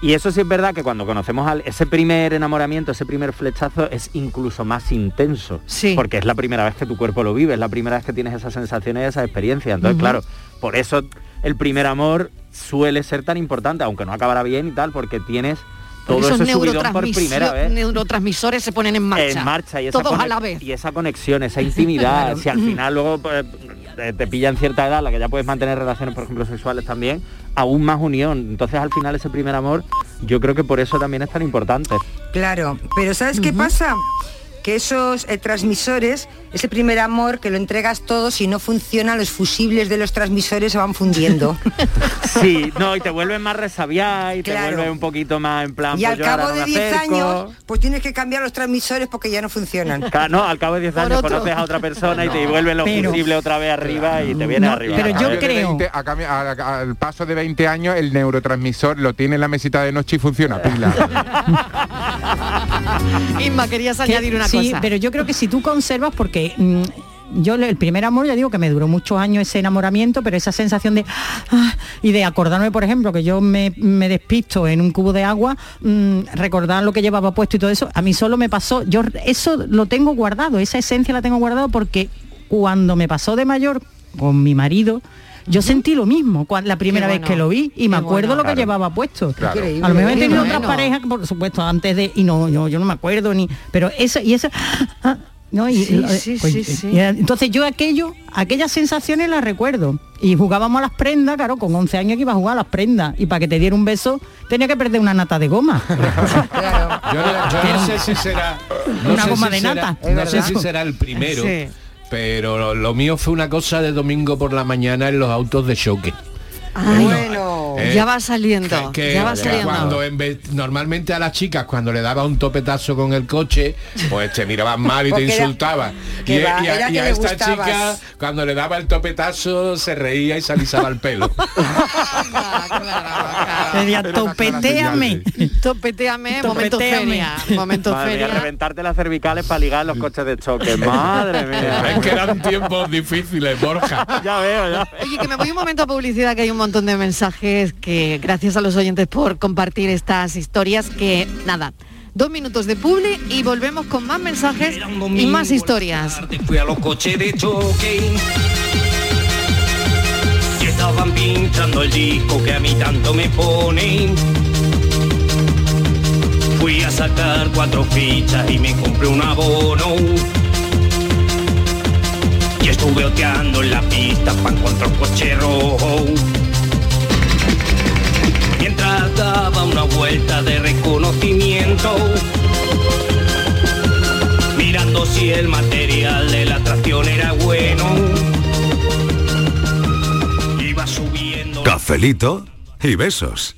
Y eso sí es verdad que cuando conocemos al, ese primer enamoramiento, ese primer flechazo es incluso más intenso. Sí. Porque es la primera vez que tu cuerpo lo vive, es la primera vez que tienes esas sensaciones y esas experiencias. Entonces, claro, por eso el primer amor suele ser tan importante, aunque no acabará bien y tal, porque tienes todo esos ese subidón por primera vez neurotransmisores se ponen en marcha. en marcha y esa, todos a la vez. y esa conexión, esa intimidad, Claro. si al final luego pues, te, te pilla en cierta edad, la que ya puedes mantener relaciones, por ejemplo, sexuales también, aún más unión. Entonces al final ese primer amor, yo creo que por eso también es tan importante. Claro, pero ¿sabes qué pasa? Que esos eh, transmisores, ese primer amor que lo entregas todo, si no funciona, los fusibles de los transmisores se van fundiendo. Sí, no, y te vuelves más resabiada y Claro. te vuelves un poquito más en plan. y pues al cabo no de me 10 acerco. años, pues tienes que cambiar los transmisores porque ya no funcionan. Claro, no, al cabo de 10 Por años otro. conoces a otra persona y te vuelve lo Pero- fusible otra vez arriba y te viene No, arriba. pero yo creo... a cambio- a- a- al paso de 20 años, el neurotransmisor lo tiene en la mesita de noche y funciona pila. Inma, querías Que- añadir una sí, pero yo creo que si tú conservas, porque mm, yo el primer amor, ya digo que me duró muchos años ese enamoramiento, pero esa sensación de ah, y de acordarme, por ejemplo, que yo me, me despisto en un cubo de agua, mm, recordar lo que llevaba puesto y todo eso, a mí solo me pasó, yo eso lo tengo guardado, esa esencia la tengo guardado porque cuando me pasó de mayor con mi marido, yo sentí lo mismo cuan- la primera vez que lo vi y me acuerdo bueno. lo que Claro. llevaba puesto. Claro. A lo mejor he tenido otras parejas, por supuesto, antes de y no, yo, yo no me acuerdo ni, pero eso y eso ah, no y, Sí, sí, pues, sí, sí. y, entonces yo aquello, aquellas sensaciones las recuerdo y jugábamos a las prendas, claro, con 11 años que iba a jugar a las prendas y para que te diera un beso tenía que perder una nata de goma. Yo no, yo no sé si será no Una goma si de será- nata. no sé si será el primero Sí. Pero lo, mío fue una cosa de domingo por la mañana en los autos de choque Ay, bueno. ya va saliendo, que, ya va que saliendo. cuando en vez- normalmente a las chicas cuando le daba un topetazo con el coche pues te miraban mal y te insultaban que y, va, y a, y que a esta gustabas. chica cuando le daba el topetazo se reía y se alisaba el pelo Sería topeteame. Topeteame, momento feria, momento Madre mía, feria. reventarte las cervicales para ligar los coches de choque. Madre mía. es que eran tiempos difíciles Borja ya veo, ya. Oye, que me voy un momento a publicidad, que hay un montón de mensajes que gracias a los oyentes por compartir estas historias que nada. Dos minutos de publi y volvemos con más mensajes y más historias. Fui a los coches de choque y estaban pinchando el disco que a mí tanto me pone. Fui a sacar cuatro fichas y me compré un abono. Y estuve oteando en la pista para encontrar un coche rojo. Mientras daba una vuelta de reconocimiento mirando si el material de la tracción era bueno. Iba subiendo. Cafelito y besos.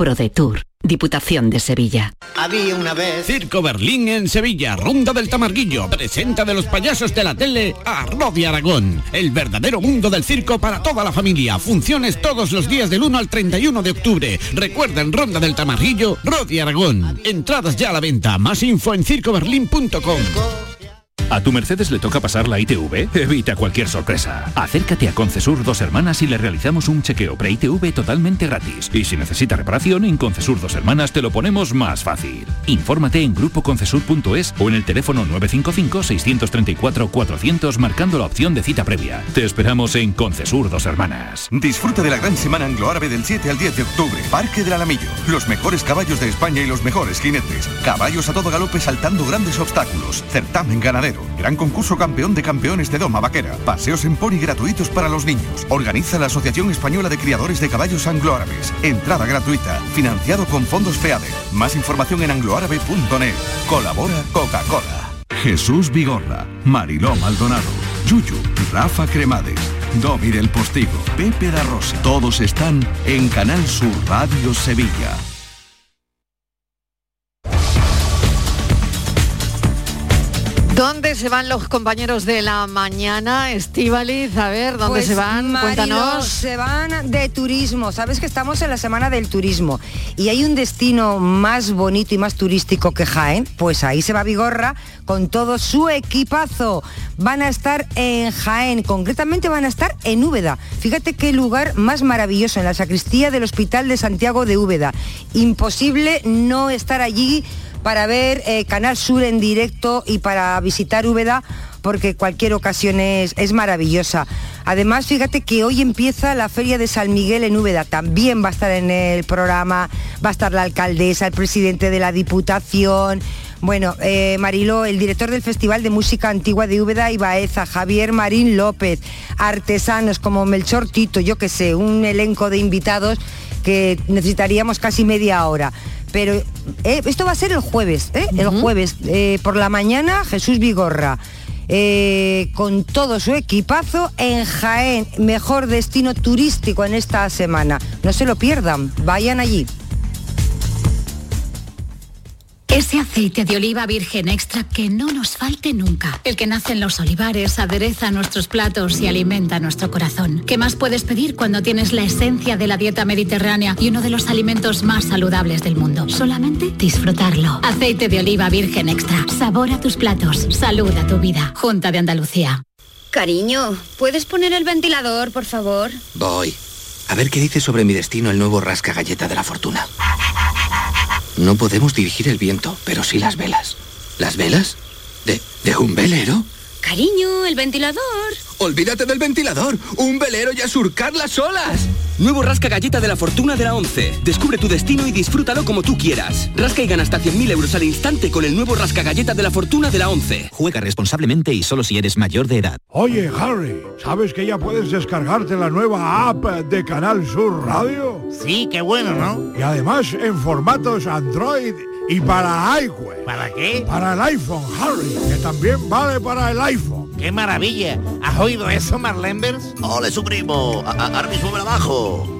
ProDetour. Diputación de Sevilla. Había una vez. Circo Berlín en Sevilla, Ronda del Tamarguillo, presenta de los payasos de la tele a Rodi Aragón. El verdadero mundo del circo para toda la familia. Funciones todos los días del 1 al 31 de octubre. Recuerden Ronda del Tamarguillo, Rodi Aragón. Entradas ya a la venta. Más info en circoberlín.com. ¿A tu Mercedes le toca pasar la ITV? Evita cualquier sorpresa. Acércate a Concesur Dos Hermanas y le realizamos un chequeo pre-ITV totalmente gratis. Y si necesita reparación, en Concesur Dos Hermanas te lo ponemos más fácil. Infórmate en grupoconcesur.es o en el teléfono 955-634-400 marcando la opción de cita previa. Te esperamos en Concesur Dos Hermanas. Disfruta de la gran semana anglo-árabe del 7 al 10 de octubre. Parque del Alamillo. Los mejores caballos de España y los mejores jinetes. Caballos a todo galope saltando grandes obstáculos. Certamen ganadero. Gran concurso campeón de campeones de Doma Vaquera. Paseos en pony gratuitos para los niños. Organiza la Asociación Española de Criadores de Caballos Anglo-Árabes. Entrada gratuita. Financiado con fondos FEADE. Más información en angloárabe.net. Colabora Coca-Cola. Jesús Vigorra, Mariló Maldonado, Yuyu, Rafa Cremades, Domi del Postigo, Pepe da Rosa. Todos están en Canal Sur Radio Sevilla. ¿Dónde se van los compañeros de la mañana, Estivaliz? A ver, ¿dónde Pues, se van? Marilo, Cuéntanos. Se van de turismo. Sabes que estamos en la semana del turismo y hay un destino más bonito y más turístico que Jaén. Pues ahí se va Vigorra con todo su equipazo. Van a estar en Jaén, concretamente van a estar en Úbeda. Fíjate qué lugar más maravilloso, en la sacristía del Hospital de Santiago de Úbeda. Imposible no estar allí para ver eh, Canal Sur en directo y para visitar Úbeda porque cualquier ocasión es, es maravillosa. Además, fíjate que hoy empieza la Feria de San Miguel en Úbeda. También va a estar en el programa, va a estar la alcaldesa, el presidente de la Diputación. Bueno, eh, Mariló, el director del Festival de Música Antigua de Úbeda y Baeza, Javier Marín López, artesanos como Melchor Tito, yo que sé, un elenco de invitados que necesitaríamos casi media hora. Pero eh, esto va a ser el jueves, ¿eh? el jueves eh, por la mañana Jesús Vigorra. con todo su equipazo en Jaén, mejor destino turístico en esta semana. No se lo pierdan, vayan allí. Ese aceite de oliva virgen extra que no nos falte nunca. El que nace en los olivares, adereza nuestros platos y alimenta nuestro corazón. ¿Qué más puedes pedir cuando tienes la esencia de la dieta mediterránea y uno de los alimentos más saludables del mundo? Solamente disfrutarlo. Aceite de oliva virgen extra. Sabor a tus platos. Salud a tu vida. Junta de Andalucía. Cariño, ¿puedes poner el ventilador, por favor? Voy. A ver qué dice sobre mi destino el nuevo rasca galleta de la fortuna. No podemos dirigir el viento, pero sí las velas. ¿Las velas? ¿De, un velero? Cariño, el ventilador. Olvídate del ventilador. Un velero y a surcar las olas. Nuevo Rasca Galleta de la Fortuna de la 11. Descubre tu destino y disfrútalo como tú quieras. Rasca y gana hasta 100.000 euros al instante con el nuevo Rasca Galleta de la Fortuna de la 11. Juega responsablemente y solo si eres mayor de edad. Oye, Harry, ¿sabes que ya puedes descargarte la nueva app de Canal Sur Radio? Sí, qué bueno, ¿no? Y además en formatos Android y para iPhone. ¿Para qué? Para el iPhone, Harry, que también vale para el iPhone. ¡Qué maravilla! ¿Has oído eso, Marlembers? ¡Ole, su primo! A- a- Ahora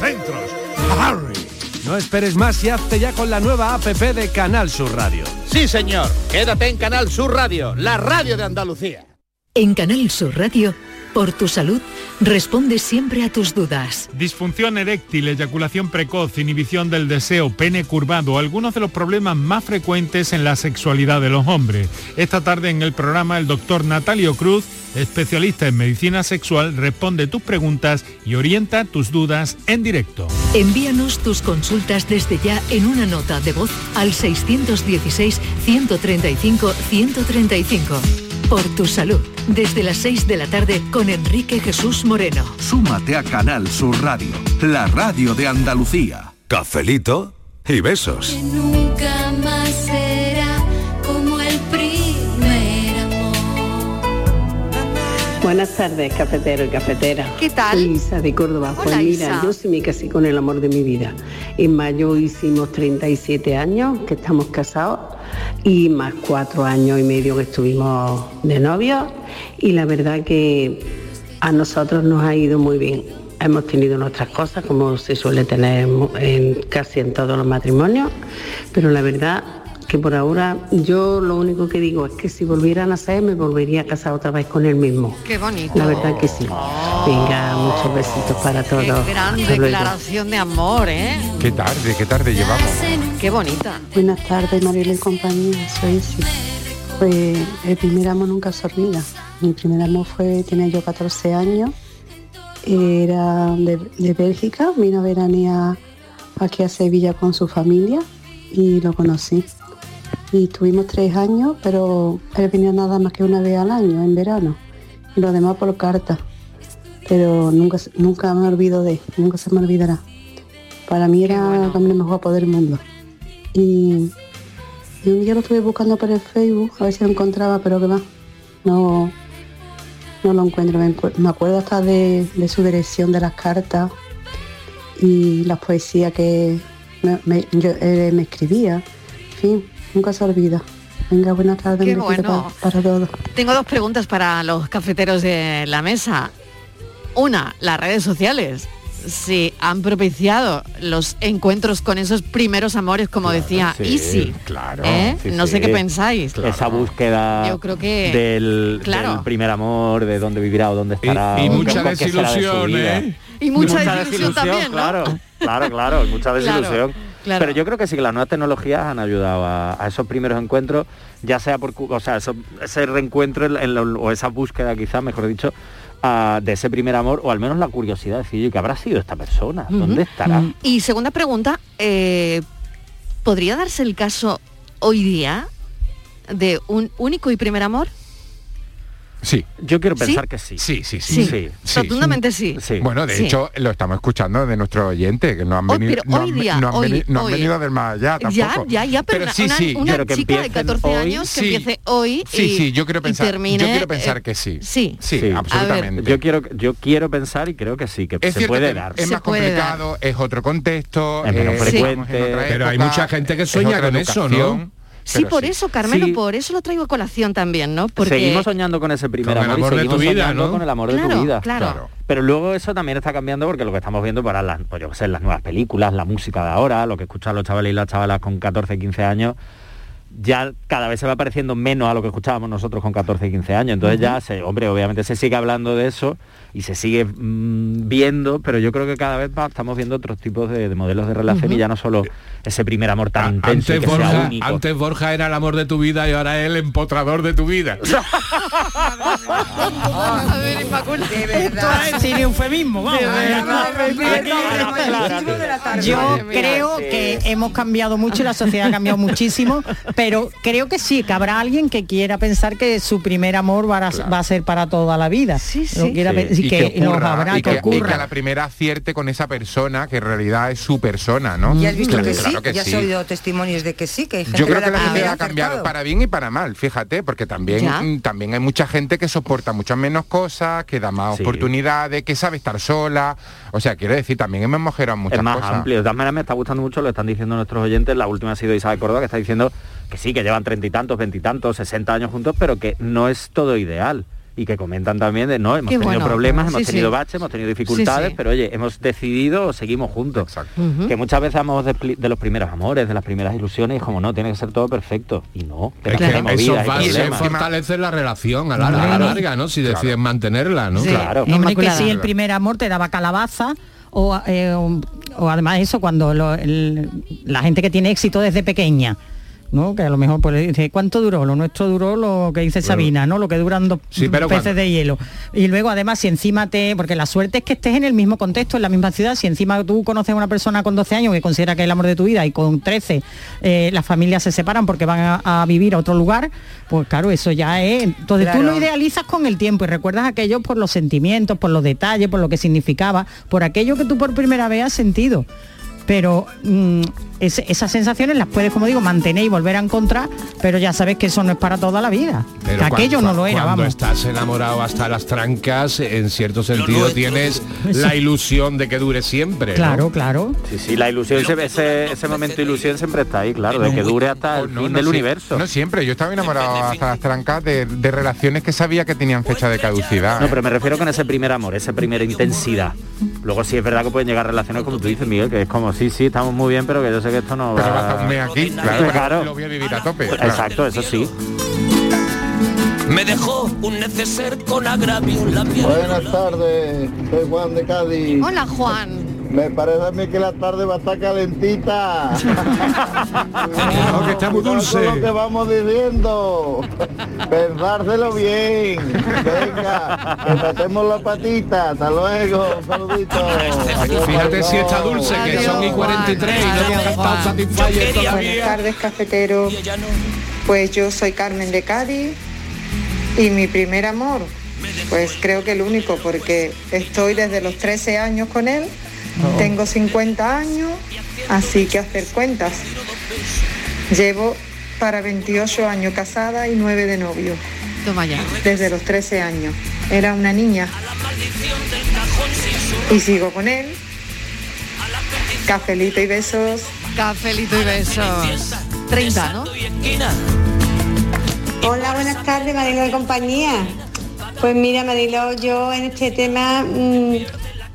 centros. Harry. No esperes más y hazte ya con la nueva APP de Canal Sur Radio. Sí, señor. Quédate en Canal Sur Radio, la radio de Andalucía. En Canal Sur Radio, por tu salud, responde siempre a tus dudas. Disfunción eréctil, eyaculación precoz, inhibición del deseo, pene curvado, algunos de los problemas más frecuentes en la sexualidad de los hombres. Esta tarde en el programa el doctor Natalio Cruz, especialista en medicina sexual, responde tus preguntas y orienta tus dudas en directo. Envíanos tus consultas desde ya en una nota de voz al 616 135 135. Por tu salud, desde las 6 de la tarde con Enrique Jesús Moreno. Súmate a Canal Sur Radio, la radio de Andalucía. Cafelito y besos. Nunca más Buenas tardes, cafetero y cafetera. ¿Qué tal? Isa de Córdoba. Hola, pues mira, Isa. yo sí me casé con el amor de mi vida. En mayo hicimos 37 años que estamos casados y más cuatro años y medio que estuvimos de novios y la verdad que a nosotros nos ha ido muy bien. Hemos tenido nuestras cosas como se suele tener en casi en todos los matrimonios, pero la verdad que por ahora yo lo único que digo es que si volviera a nacer me volvería a casar otra vez con él mismo. Qué bonito. La verdad que sí. Venga, muchos besitos para todos. Qué gran Hasta luego. declaración de amor, ¿eh? Qué tarde, qué tarde llevamos. Qué bonita. Buenas tardes, Mariela y compañía, soy Isi. Pues el primer amor nunca se olvida. Mi primer amor fue, tenía yo 14 años, era de, de Bélgica, vino a veranear aquí a Sevilla con su familia y lo conocí. Y tuvimos tres años, pero él venía nada más que una vez al año, en verano, y lo demás por carta. Pero nunca, nunca me olvido de nunca se me olvidará. Para mí era el hombre más guapo del mundo. Y, y un día lo estuve buscando por el Facebook, a ver si lo encontraba, pero que va, no, no lo encuentro. Me, acuerdo hasta de, de su dirección de las cartas y las poesías que me, me- yo- él me escribía. En fin, nunca se olvida. Venga, buenas tardes, Qué bueno. para, para todos. Tengo dos preguntas para los cafeteros de la mesa. Una, las redes sociales. Si han propiciado los encuentros con esos primeros amores, como decía sí, Easy. claro. ¿eh? Sí, no sé sí. qué pensáis. Esa búsqueda Yo creo que- del, claro. del primer amor, de dónde vivirá o dónde estará. y o mucha de desilusión. ¿eh? Y mucha desilusión también, ¿no? Claro, claro, claro, y mucha Claro, desilusión. Claro. Pero yo creo que sí que las nuevas tecnologías han ayudado a, a esos primeros encuentros, ya sea por, o sea, eso- ese reencuentro en lo- o esa búsqueda quizás, mejor dicho, de ese primer amor, o al menos la curiosidad de decir, "Oye, ¿qué habrá sido esta persona? ¿Dónde Ujú. estará? Y segunda pregunta, eh, ¿podría darse el caso hoy día de un único y primer amor? Sí. Yo quiero ¿Sí? pensar que sí. Sí, sí, sí. Sí. Rotundamente sí. Bueno, de Sí. hecho, lo estamos escuchando de nuestro oyente, que no han venido, pero no hoy han, día, no han hoy, veni- no han hoy. venido del más allá Ya, tampoco. ya, ya, pero, una, sí, una- sí, una quiero que chica de empiecen 14 hoy. años que Sí. empiece hoy Sí, y, sí, yo quiero pensar, termine, yo quiero pensar eh, que sí. Sí. Sí, absolutamente. Yo quiero, yo quiero pensar y creo que sí, que Es se puede que dar. es más complicado, es otro contexto, Es menos frecuente. Pero hay mucha gente que sueña con eso, ¿no? Sí, por eso, Carmelo, Sí. por eso lo traigo a colación también, ¿no? Porque Seguimos soñando con ese primer Con el amor, y amor de seguimos tu vida, soñando ¿no? con el amor de Claro, tu vida. claro. Claro. Pero luego eso también está cambiando porque lo que estamos viendo para las, pues yo sé, las nuevas películas, la música de ahora, lo que escuchan los chavales y las chavalas con 14, 15 años, ya cada vez se va pareciendo menos a lo que escuchábamos nosotros con 14 y 15 años. Entonces ya, se, hombre, obviamente se sigue hablando de eso y se sigue mm, viendo, pero yo creo que cada vez va- estamos viendo otros tipos de, de modelos de relación y ya no solo ese primer amor tan intenso y Antes que sea Borja, único. antes Borja era el amor de tu vida y ahora el empotrador de tu vida. A ver, Inmaculada. Esto es sin eufemismo, vamos. Yo creo que hemos cambiado mucho y la sociedad ha cambiado muchísimo, pero creo que sí, que habrá alguien que quiera pensar que su primer amor va a, va a ser para toda la vida. Sí, Sí. Y que, ocurra, habrá y que, que, y ocurra. que a la primera acierte con esa persona que en realidad es su persona, ¿no? ¿Ya has visto Claro, que sí? claro que ¿Ya has sí. oído testimonios de que sí? Que hay gente Yo creo que la sociedad ha cambiado para bien y para mal, fíjate, porque también, Ya. mm, también hay mucha gente que soporta muchas menos cosas, que da más Sí. oportunidades, que sabe estar sola. O sea, quiero decir, también hemos mejorado muchas es más cosas. amplio. De todas maneras me está gustando mucho, lo están diciendo nuestros oyentes. La última ha sido Isabel Córdoba, que está diciendo que sí, que llevan treinta y tantos, veintitantos, sesenta años juntos, pero que no es todo ideal. Y que comentan también de no, hemos Qué tenido bueno. problemas, Sí, hemos tenido sí. baches, hemos tenido dificultades, Sí, sí. pero oye, hemos decidido o seguimos juntos. Que muchas veces hablamos de, los primeros amores, de las primeras ilusiones, y como no, tiene que ser todo perfecto. Y no, Es que movidas eso va a fortalecer la relación a la, a la Claro. larga, ¿no? Si deciden mantenerla, ¿no? Claro. Hombre, que si el primer amor te daba calabaza o, eh, o- o además eso cuando lo- el- la gente que tiene éxito desde pequeña ¿no? Que a lo mejor pues, dice, ¿cuánto duró? Lo nuestro duró lo que dice Sabina, ¿no? Lo que duran dos Sí, pero peces cuando- de hielo. Y luego además si encima te, porque la suerte es que estés en el mismo contexto, en la misma ciudad, si encima tú conoces a una persona con 12 años que considera que es el amor de tu vida y con 13 eh, las familias se separan porque van a, a vivir a otro lugar, pues claro, eso ya es. Entonces tú lo idealizas con el tiempo y recuerdas aquello por los sentimientos, por los detalles, por lo que significaba, por aquello que tú por primera vez has sentido. Pero mm, esas sensaciones las puedes, como digo, mantener y volver a encontrar, pero ya sabes que eso no es para toda la vida. Pero que aquello cuando- no lo era, cuando vamos. estás enamorado hasta las trancas, en cierto sentido tienes la ilusión de que dure siempre. ¿no? Claro, claro. Sí, sí, la ilusión, ese, ese, ese momento de ilusión siempre está ahí, claro, de que dure hasta el fin del sí- universo. No siempre, yo estaba enamorado hasta las trancas de, de relaciones que sabía que tenían fecha de caducidad. No, pero me refiero con ese primer amor, esa primera intensidad. Luego sí es verdad que pueden llegar relaciones como tú dices, Miguel, que es como, sí, sí, estamos muy bien, pero que yo sé que esto no Pero va... va a estar un mes aquí, claro, Claro. lo voy a vivir a tope. claro. Exacto, eso sí. Me dejó un neceser con agravio en la piel. Buenas tardes, soy Juan de Cádiz. Hola Juan. Me parece a mí que la tarde va a estar calentita. No, que está muy dulce. con lo que vamos diciendo. Pensárselo bien. Venga, que metemos la patita. Hasta luego. Un saludito. Adiós, Fíjate si está dulce, que son y 43 y no hemos gastado Satisfyer Buenas tardes, cafetero. Pues yo soy Carmen de Cádiz y mi primer amor, pues creo que el único, porque estoy desde los 13 años con él, tengo 50 años, así que hacer cuentas. Llevo para 28 años casada y 9 de novio. Toma ya. Desde los 13 años. Era una niña. Y sigo con él. Cafelito y besos. Cafelito y besos. 30, ¿no? Hola, buenas tardes, Marilo de compañía. Pues mira, Marilo, yo en este tema mm,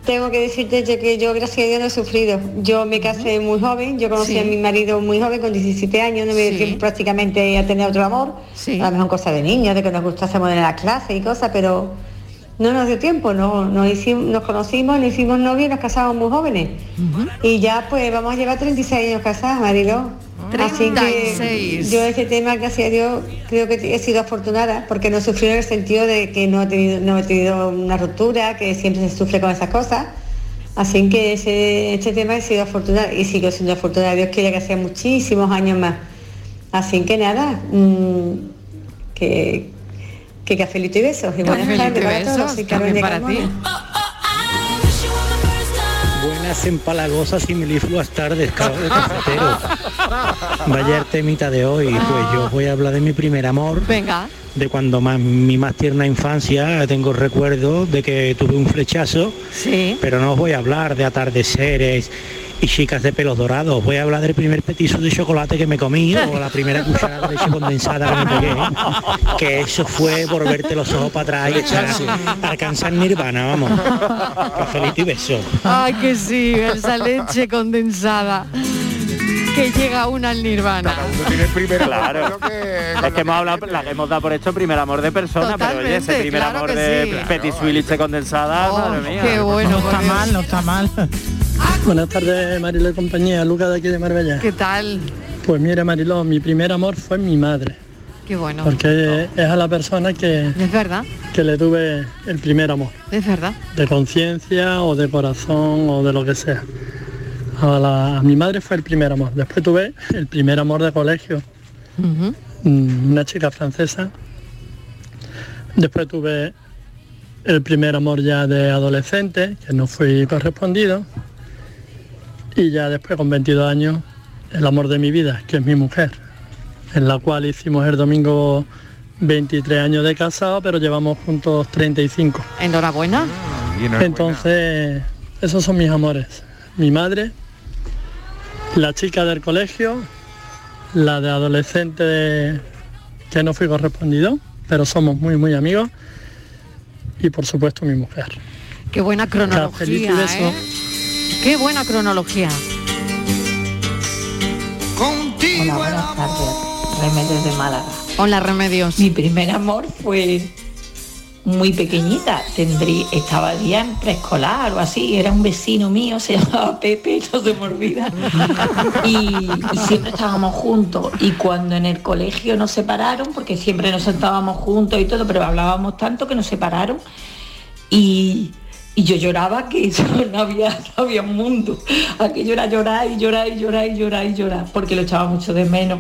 tengo que decirte que yo, gracias a Dios, no he sufrido. Yo me casé muy joven, yo conocí Sí. a mi marido muy joven, con 17 años, no me dio Sí. tiempo prácticamente a tener otro amor. Sí. A lo mejor cosas de niños, de que nos gustásemos de la clase y cosas, pero no nos dio tiempo, no, nos, hicimos, nos conocimos, nos hicimos novios y nos casamos muy jóvenes. Y ya pues vamos a llevar 36 años casadas, Marilo. Así 36. que yo ese tema, gracias a Dios, creo que he sido afortunada porque no sufrí en el sentido de que no he tenido, no he tenido una ruptura, que siempre se sufre con esas cosas. Así que ese, este tema he sido afortunada y sigo siendo afortunada. Dios quiere que sea muchísimos años más. Así que nada, mm, que, que cafelito y besos. Y buenas tardes para todos. También para ti. Buenas empalagosas y melifluas tardes, ca- cafetero. Vaya el temita de hoy, pues yo voy a hablar de mi primer amor, Venga. de cuando más mi más tierna infancia, tengo recuerdos de que tuve un flechazo, Sí. pero no os voy a hablar de atardeceres y chicas de pelos dorados, voy a hablar del primer petiso de chocolate que me comí o la primera cucharada de leche condensada que me pegué, que eso fue por verte los ojos para atrás y echar, alcanzar nirvana, vamos. Cafelito y beso. Ay, que sí, esa leche condensada. Que llega una al nirvana. Claro. Es que hemos hablado, la que hemos dado por hecho primer amor de persona, pero oye, ese primer claro amor que de sí. Petit leche condensada, Oh, madre mía. qué bueno, No está mal, no está mal. Buenas tardes, Marilo y compañía, Lucas de aquí de Marbella. ¿Qué tal? Pues mira, Marilo, mi primer amor fue mi madre, Qué bueno. porque es a la persona que, Es verdad, que le tuve el primer amor, es verdad. de conciencia o de corazón o de lo que sea. A, la- a mi madre fue el primer amor. Después tuve el primer amor de colegio, mm, una chica francesa. Después tuve el primer amor ya de adolescente, que no fui correspondido. Y ya después, con 22 años, el amor de mi vida, que es mi mujer, en la cual hicimos el domingo 23 años de casado, pero llevamos juntos 35. Enhorabuena. Entonces, esos son mis amores. Mi madre, la chica del colegio, la de adolescente que no fui correspondido, pero somos muy, muy amigos. Y por supuesto mi mujer. Qué buena cronología, y beso. ¿eh? Qué buena cronología. Hola, buenas tardes. Remedios de Málaga. Hola, Remedios. Mi primer amor fue muy pequeñita, tendría, estaba ya en preescolar o así, era un vecino mío, se llamaba Pepe, no se me olvida. Y, y siempre estábamos juntos. Y cuando en el colegio nos separaron, porque siempre nos sentábamos juntos y todo, pero hablábamos tanto que nos separaron. Y, y yo lloraba que eso no había, no había mundo. Aquello era llorar y llorar y llorar y llorar y llorar, porque lo echaba mucho de menos.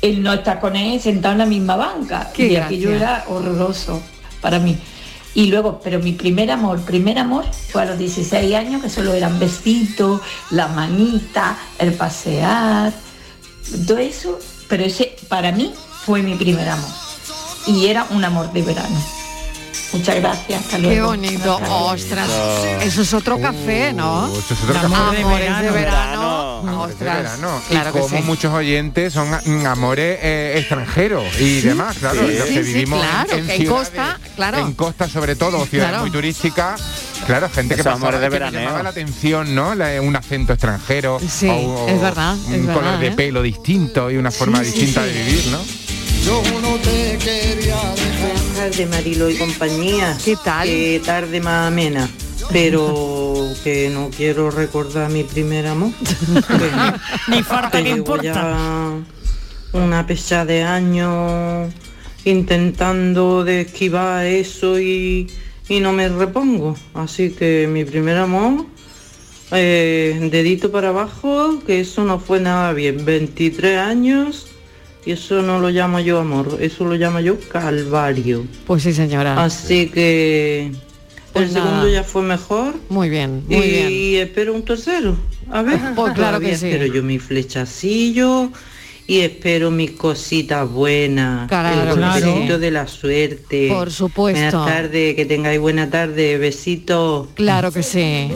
Él no está con él sentado en la misma banca. Qué y aquello era horroroso para mí. Y luego, pero mi primer amor, primer amor fue a los 16 años, que solo eran besitos, la manita, el pasear, todo eso, pero ese para mí fue mi primer amor. Y era un amor de verano. Muchas gracias, hasta Qué luego. bonito, ostras. Eso es otro café, ¿no? Eso es otro Amores café. de verano. Amores de verano. claro y que como sí. muchos oyentes son mm, amores eh, extranjeros y Sí, demás, claro. sí, los que sí, vivimos en- claro, en, que en ciudades- costa, claro. En costa sobre todo, o ciudades Claro. muy turísticas. Claro, gente que pasaba, amores de veraneo. llamaba la atención, ¿no? La- un acento extranjero. Sí, o- es verdad, Un es color verdad, de ¿eh? pelo distinto y una forma sí, distinta sí. de vivir, ¿no? Yo no te quería Tardes, Marilo y compañía. ¿Qué tal? Qué tarde más amena. Pero que no quiero recordar mi primer amor. Ni falta que importa. ya una pesada de años intentando de esquivar eso y, y no me repongo. Así que mi primer amor, eh, dedito para abajo, que eso no fue nada bien. 23 años eso no lo llamo yo amor, eso lo llamo yo calvario. Pues sí, señora. Así que Pues el nada. segundo ya fue mejor. Muy bien, muy y bien. espero un tercero. A ver, Pues claro que todavía sí. espero yo mi flechacillo y espero mis cositas buenas. Claro, el claro. de la suerte. Por supuesto. Buenas tardes, que tengáis buena tarde, besitos. Claro que sí.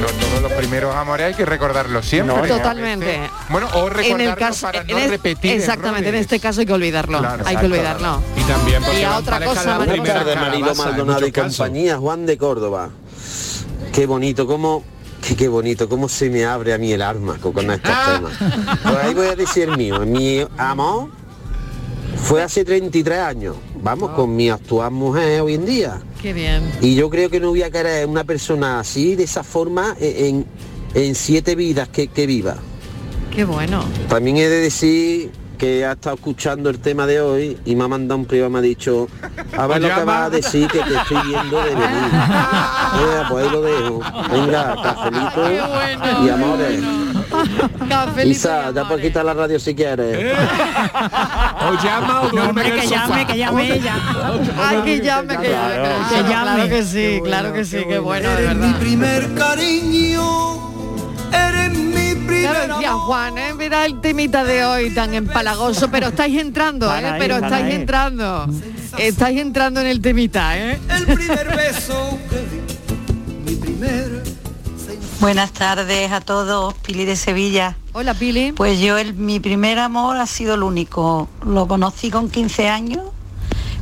No todos los primeros amores hay que recordarlos siempre. No, A totalmente. Bueno, o En recordarlos el caso, para no es- repetir exactamente, en este caso hay que olvidarlo. Claro, hay que olvidarlo. Y también porque Y a otra cosa, primeras Buenas tardes, Marilo Maldonado y compañía, Juan de Córdoba. Qué bonito, cómo, qué, qué bonito, cómo se me abre a mí el alma con, con estos temas. Pues ahí voy a decir el mío. Mi amor fue hace 33 años. Vamos, con mi actual mujer hoy en día. Qué bien. Y yo creo que no voy a querer una persona así, de esa forma, e, en, en siete vidas que, que viva. Qué bueno. También he de decir que ha estado escuchando el tema de hoy y me ha mandado un privado, me ha dicho, a ver lo que vas a decir que te estoy viendo de venir. Eh, pues ahí lo dejo. Venga, cafelito y amores. Cafelito Isa, ya puedes quitar la radio si quieres. O llama o No, duerme hombre, en el que sofá. llame, que llame ella. Ay, que llame, que llame. Claro. Que llame. claro que sí, claro que sí, qué bueno, Eres mi primer cariño, Claro, decía Juan, ¿eh? mira el temita de hoy tan empalagoso, pero estáis entrando, ¿eh? Pero estáis ahí. entrando. Estáis entrando en el temita, ¿eh? El primer beso mi primer Buenas tardes a todos, Pili de Sevilla. Hola Pili. Pues yo, el- mi primer amor ha sido el único. Lo conocí con 15 años,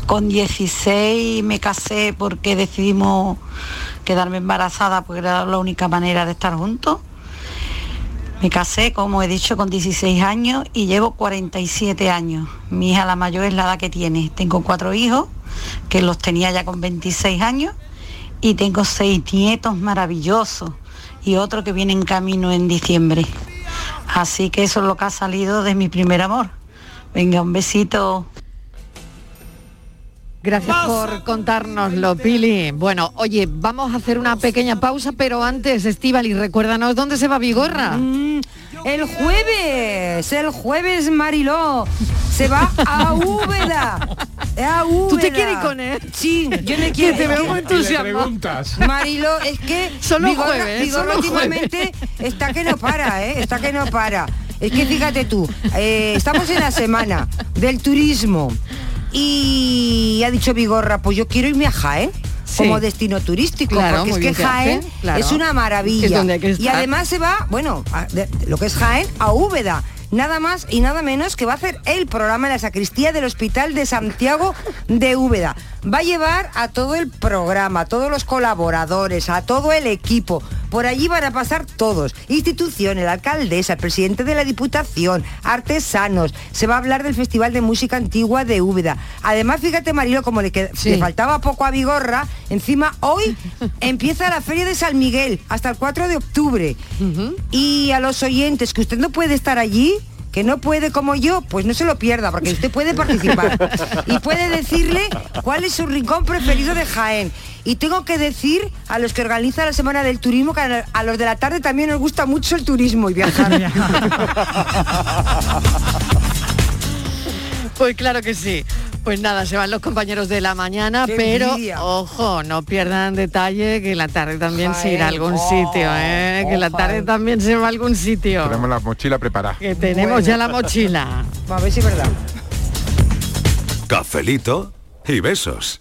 con 16 me casé porque decidimos quedarme embarazada porque era la única manera de estar juntos. Me casé, como he dicho, con 16 años y llevo 47 años. Mi hija la mayor es la edad que tiene. Tengo cuatro hijos, que los tenía ya con 26 años, y tengo seis nietos maravillosos y otro que viene en camino en diciembre. Así que eso es lo que ha salido de mi primer amor. Venga, un besito. Gracias por contárnoslo, Pili. Bueno, oye, vamos a hacer una pequeña pausa, pero antes, Estivali, recuérdanos dónde se va Vigorra. Mm, el jueves, el jueves Mariló, se va a Úbeda. A Úbeda. ¿Tú te quieres ir con él? Sí, yo me quiero. te veo muy entusiasmado. Mariló, es que Solo Vigorra- jueves, Vigorra solo últimamente está que no para, ¿eh? Está que no para. Es que fíjate tú, eh, estamos en la semana del turismo y ha dicho Vigorra, pues yo quiero irme a Jaén. Sí. como destino turístico, Claro, porque es que hace, Jaén claro. es una maravilla. Es y además se va, bueno, a- de- lo que es Jaén a Úbeda. Nada más y nada menos que va a hacer el programa en la sacristía del Hospital de Santiago de Úbeda. Va a llevar a todo el programa, a todos los colaboradores, a todo el equipo. Por allí van a pasar todos, instituciones, la alcaldesa, el presidente de la Diputación, artesanos. Se va a hablar del Festival de Música Antigua de Úbeda. Además, fíjate, Marilo, como le, Sí. le faltaba poco a Vigorra, encima hoy empieza la Feria de San Miguel hasta el 4 de octubre. Y a los oyentes, que usted no puede estar allí, no puede como yo, pues no se lo pierda, porque usted puede participar. y puede decirle cuál es su rincón preferido de Jaén. Y tengo que decir a los que organizan la Semana del Turismo que a a los de la tarde también nos gusta mucho el turismo y viajar. Pues claro que sí. Pues nada, se van los compañeros de la mañana, Qué pero envidia. ojo, no pierdan detalle que la tarde también se irá a algún oh, sitio, ¿eh? que la oh, tarde Jaén. también se va a algún sitio. Tenemos la mochila preparada. Que tenemos ya la mochila. A ver si es verdad. Cafelito y besos.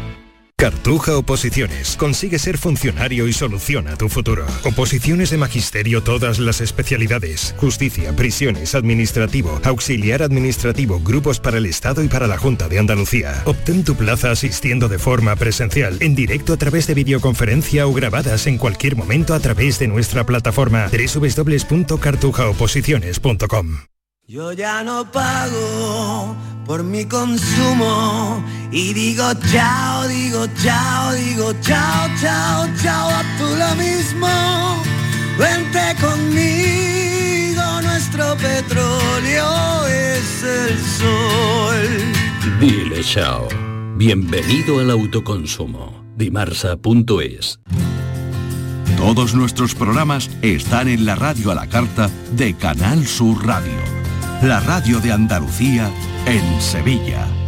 Cartuja Oposiciones. Consigue ser funcionario y soluciona tu futuro. Oposiciones de magisterio todas las especialidades. Justicia, prisiones, administrativo, auxiliar administrativo, grupos para el Estado y para la Junta de Andalucía. Obtén tu plaza asistiendo de forma presencial, en directo a través de videoconferencia o grabadas en cualquier momento a través de nuestra plataforma www.cartujaoposiciones.com. Yo ya no pago por mi consumo y digo chao, digo chao, digo chao, chao, chao, a tú lo mismo. Vente conmigo, nuestro petróleo es el sol. Dile chao. Bienvenido al autoconsumo. Dimarsa.es. Todos nuestros programas están en la radio a la carta de Canal Sur Radio, la radio de Andalucía en Sevilla.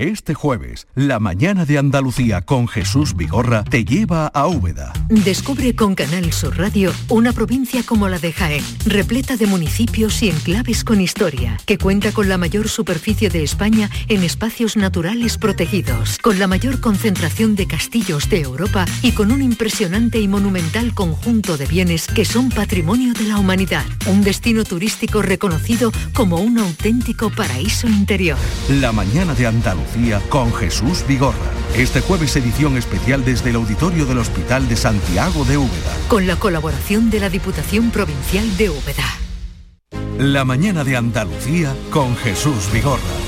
Este jueves, la mañana de Andalucía con Jesús Vigorra te lleva a Úbeda. Descubre con Canal Sur Radio una provincia como la de Jaén, repleta de municipios y enclaves con historia, que cuenta con la mayor superficie de España en espacios naturales protegidos, con la mayor concentración de castillos de Europa y con un impresionante y monumental conjunto de bienes que son patrimonio de la humanidad, un destino turístico reconocido como un auténtico paraíso interior. La mañana de Andalucía con Jesús Vigorra. Este jueves edición especial desde el auditorio del Hospital de Santiago de Úbeda. Con la colaboración de la Diputación Provincial de Úbeda. La mañana de Andalucía con Jesús Vigorra.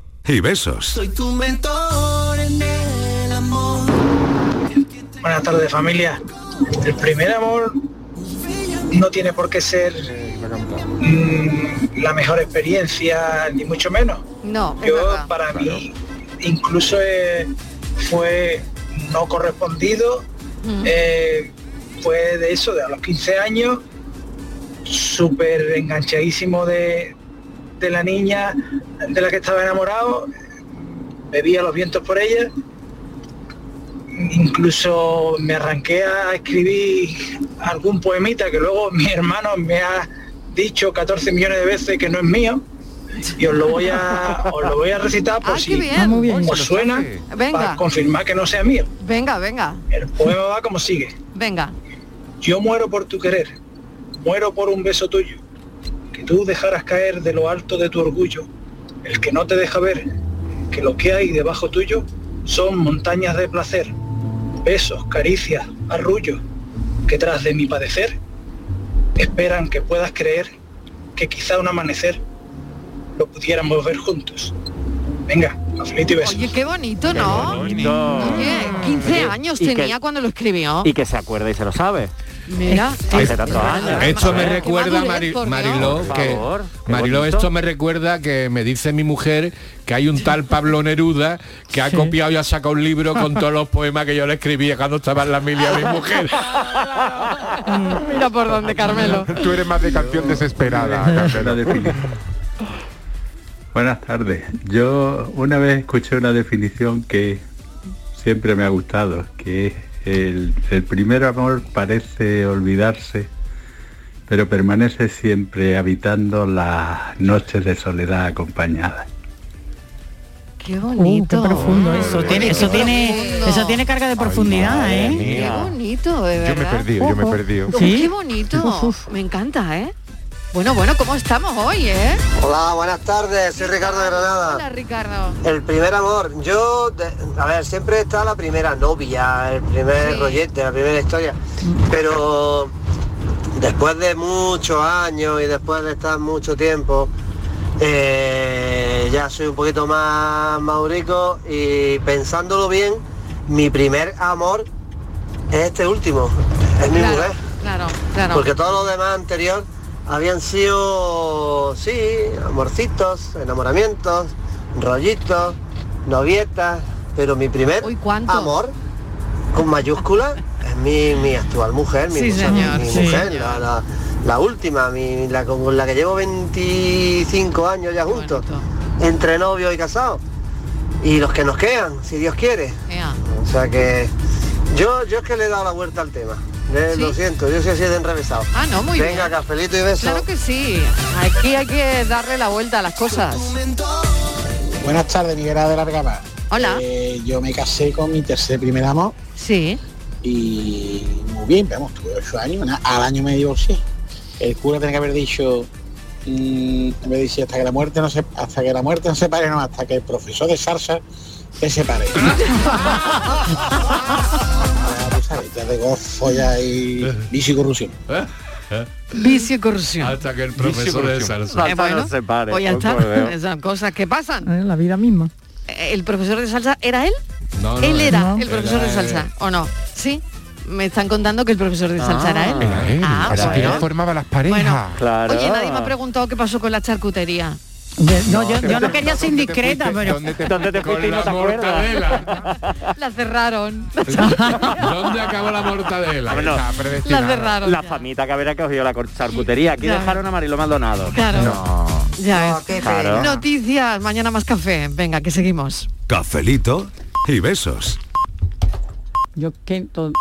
y besos. Soy tu mentor en el amor. Buenas tardes familia. El primer amor no tiene por qué ser mm, la mejor experiencia, ni mucho menos. No, Yo para mí incluso eh, fue no correspondido, Mm. eh, fue de eso, de a los 15 años, súper enganchadísimo de, de la niña de la que estaba enamorado, bebía los vientos por ella, incluso me arranqué a escribir algún poemita que luego mi hermano me ha dicho 14 millones de veces que no es mío y os lo voy a os lo voy a recitar por Ah, si bien. Ah, muy bien. os suena Venga. para confirmar que no sea mío. Venga, venga, El poema va como sigue. venga. Yo muero por tu querer, muero por un beso tuyo, tú dejaras caer de lo alto de tu orgullo, el que no te deja ver que lo que hay debajo tuyo son montañas de placer, besos, caricias, arrullos, que tras de mi padecer esperan que puedas creer que quizá un amanecer lo pudiéramos ver juntos. Venga, cafelito y besos. Oye, qué bonito, ¿no? bonito. Oye, 15 Oye, años que- tenía cuando lo escribió. Y que se acuerda y se lo sabe. Mira, años. Esto me recuerda, Mari-. Mariló, que Mariló, esto me recuerda que me dice mi mujer que hay un tal Pablo Neruda que ha copiado y ha sacado un libro con todos los poemas que yo le escribía cuando estaba en la milia mi mujer. Mira por dónde, Carmelo. Tú eres más de canción desesperada, Carmelo. Buenas tardes. Yo una vez escuché una definición que siempre me ha gustado, que es el, el primer amor parece olvidarse, pero permanece siempre habitando las noches de soledad acompañada. Qué Uh, bonito. qué profundo eso. Tiene, qué eso tiene, eso tiene carga de profundidad, ¿eh? Qué bonito, de verdad. Yo me he perdido, yo me he perdido. Qué bonito. Me encanta, ¿eh? Bueno, bueno, ¿cómo estamos hoy, eh? Hola, buenas tardes, soy Ricardo de Granada. Hola, Ricardo. El primer amor, yo, de- a ver, siempre está la primera novia, el primer rollete, la primera historia, pero después de muchos años y después de estar mucho tiempo, eh, ya soy un poquito más maurico y pensándolo bien, mi primer amor es este último, es mi Claro, mujer. Claro, claro. Porque todo lo demás anterior habían sido, sí, amorcitos, enamoramientos, rollitos, novietas, pero mi primer amor, con mayúscula, es mi, mi actual mujer, mi, Sí, mujer, señor, mi sí, mujer, señor. la, la- la última, mi- la con la que llevo 25 años ya juntos, entre novios y casados. Y los que nos quedan, si Dios quiere. O sea que yo, yo es que le he dado la vuelta al tema. Eh, Lo siento, yo soy así de enrevesado. Ah, no, muy Venga, bien. cafelito y beso. Claro que sí. Aquí hay que darle la vuelta a las cosas. Buenas tardes, Miguel de Largama. Hola. Eh, yo me casé con mi tercer primer amor. Sí. Y muy bien, vamos, tuve ocho años, al año me divorcié. El cura tiene que haber dicho, mm, vez de decir hasta que la muerte no se, hasta que la muerte no se pare, no, hasta que el profesor de salsa se separe. Ah, ya de gozo ya y vicio y corrupción. Vicio y corrupción. Hasta que el profesor de salsa. Eh, bueno, se pare, pues ya está. cosas que pasan. Eh, La vida misma. Eh, ¿El profesor de salsa era él? No, no, él era No. el profesor Era de salsa, él. ¿o no? Sí. Me están contando que el profesor de salsa era él. Era él, Ah, así que él formaba las parejas. Claro. Oye, nadie me ha preguntado qué pasó con la charcutería. No, yo, yo no quería ser indiscreta, pero... ¿Dónde te fuiste y no te la acuerdas? La cerraron. ¿Dónde acabó la mortadela? Bueno, La cerraron. La famita que habrá cogido la charcutería. Aquí Ya. dejaron a Marilo Maldonado. Claro. Ya ves. Claro. Noticias, mañana más café. Venga, que seguimos. Cafelito y besos. Yo que to-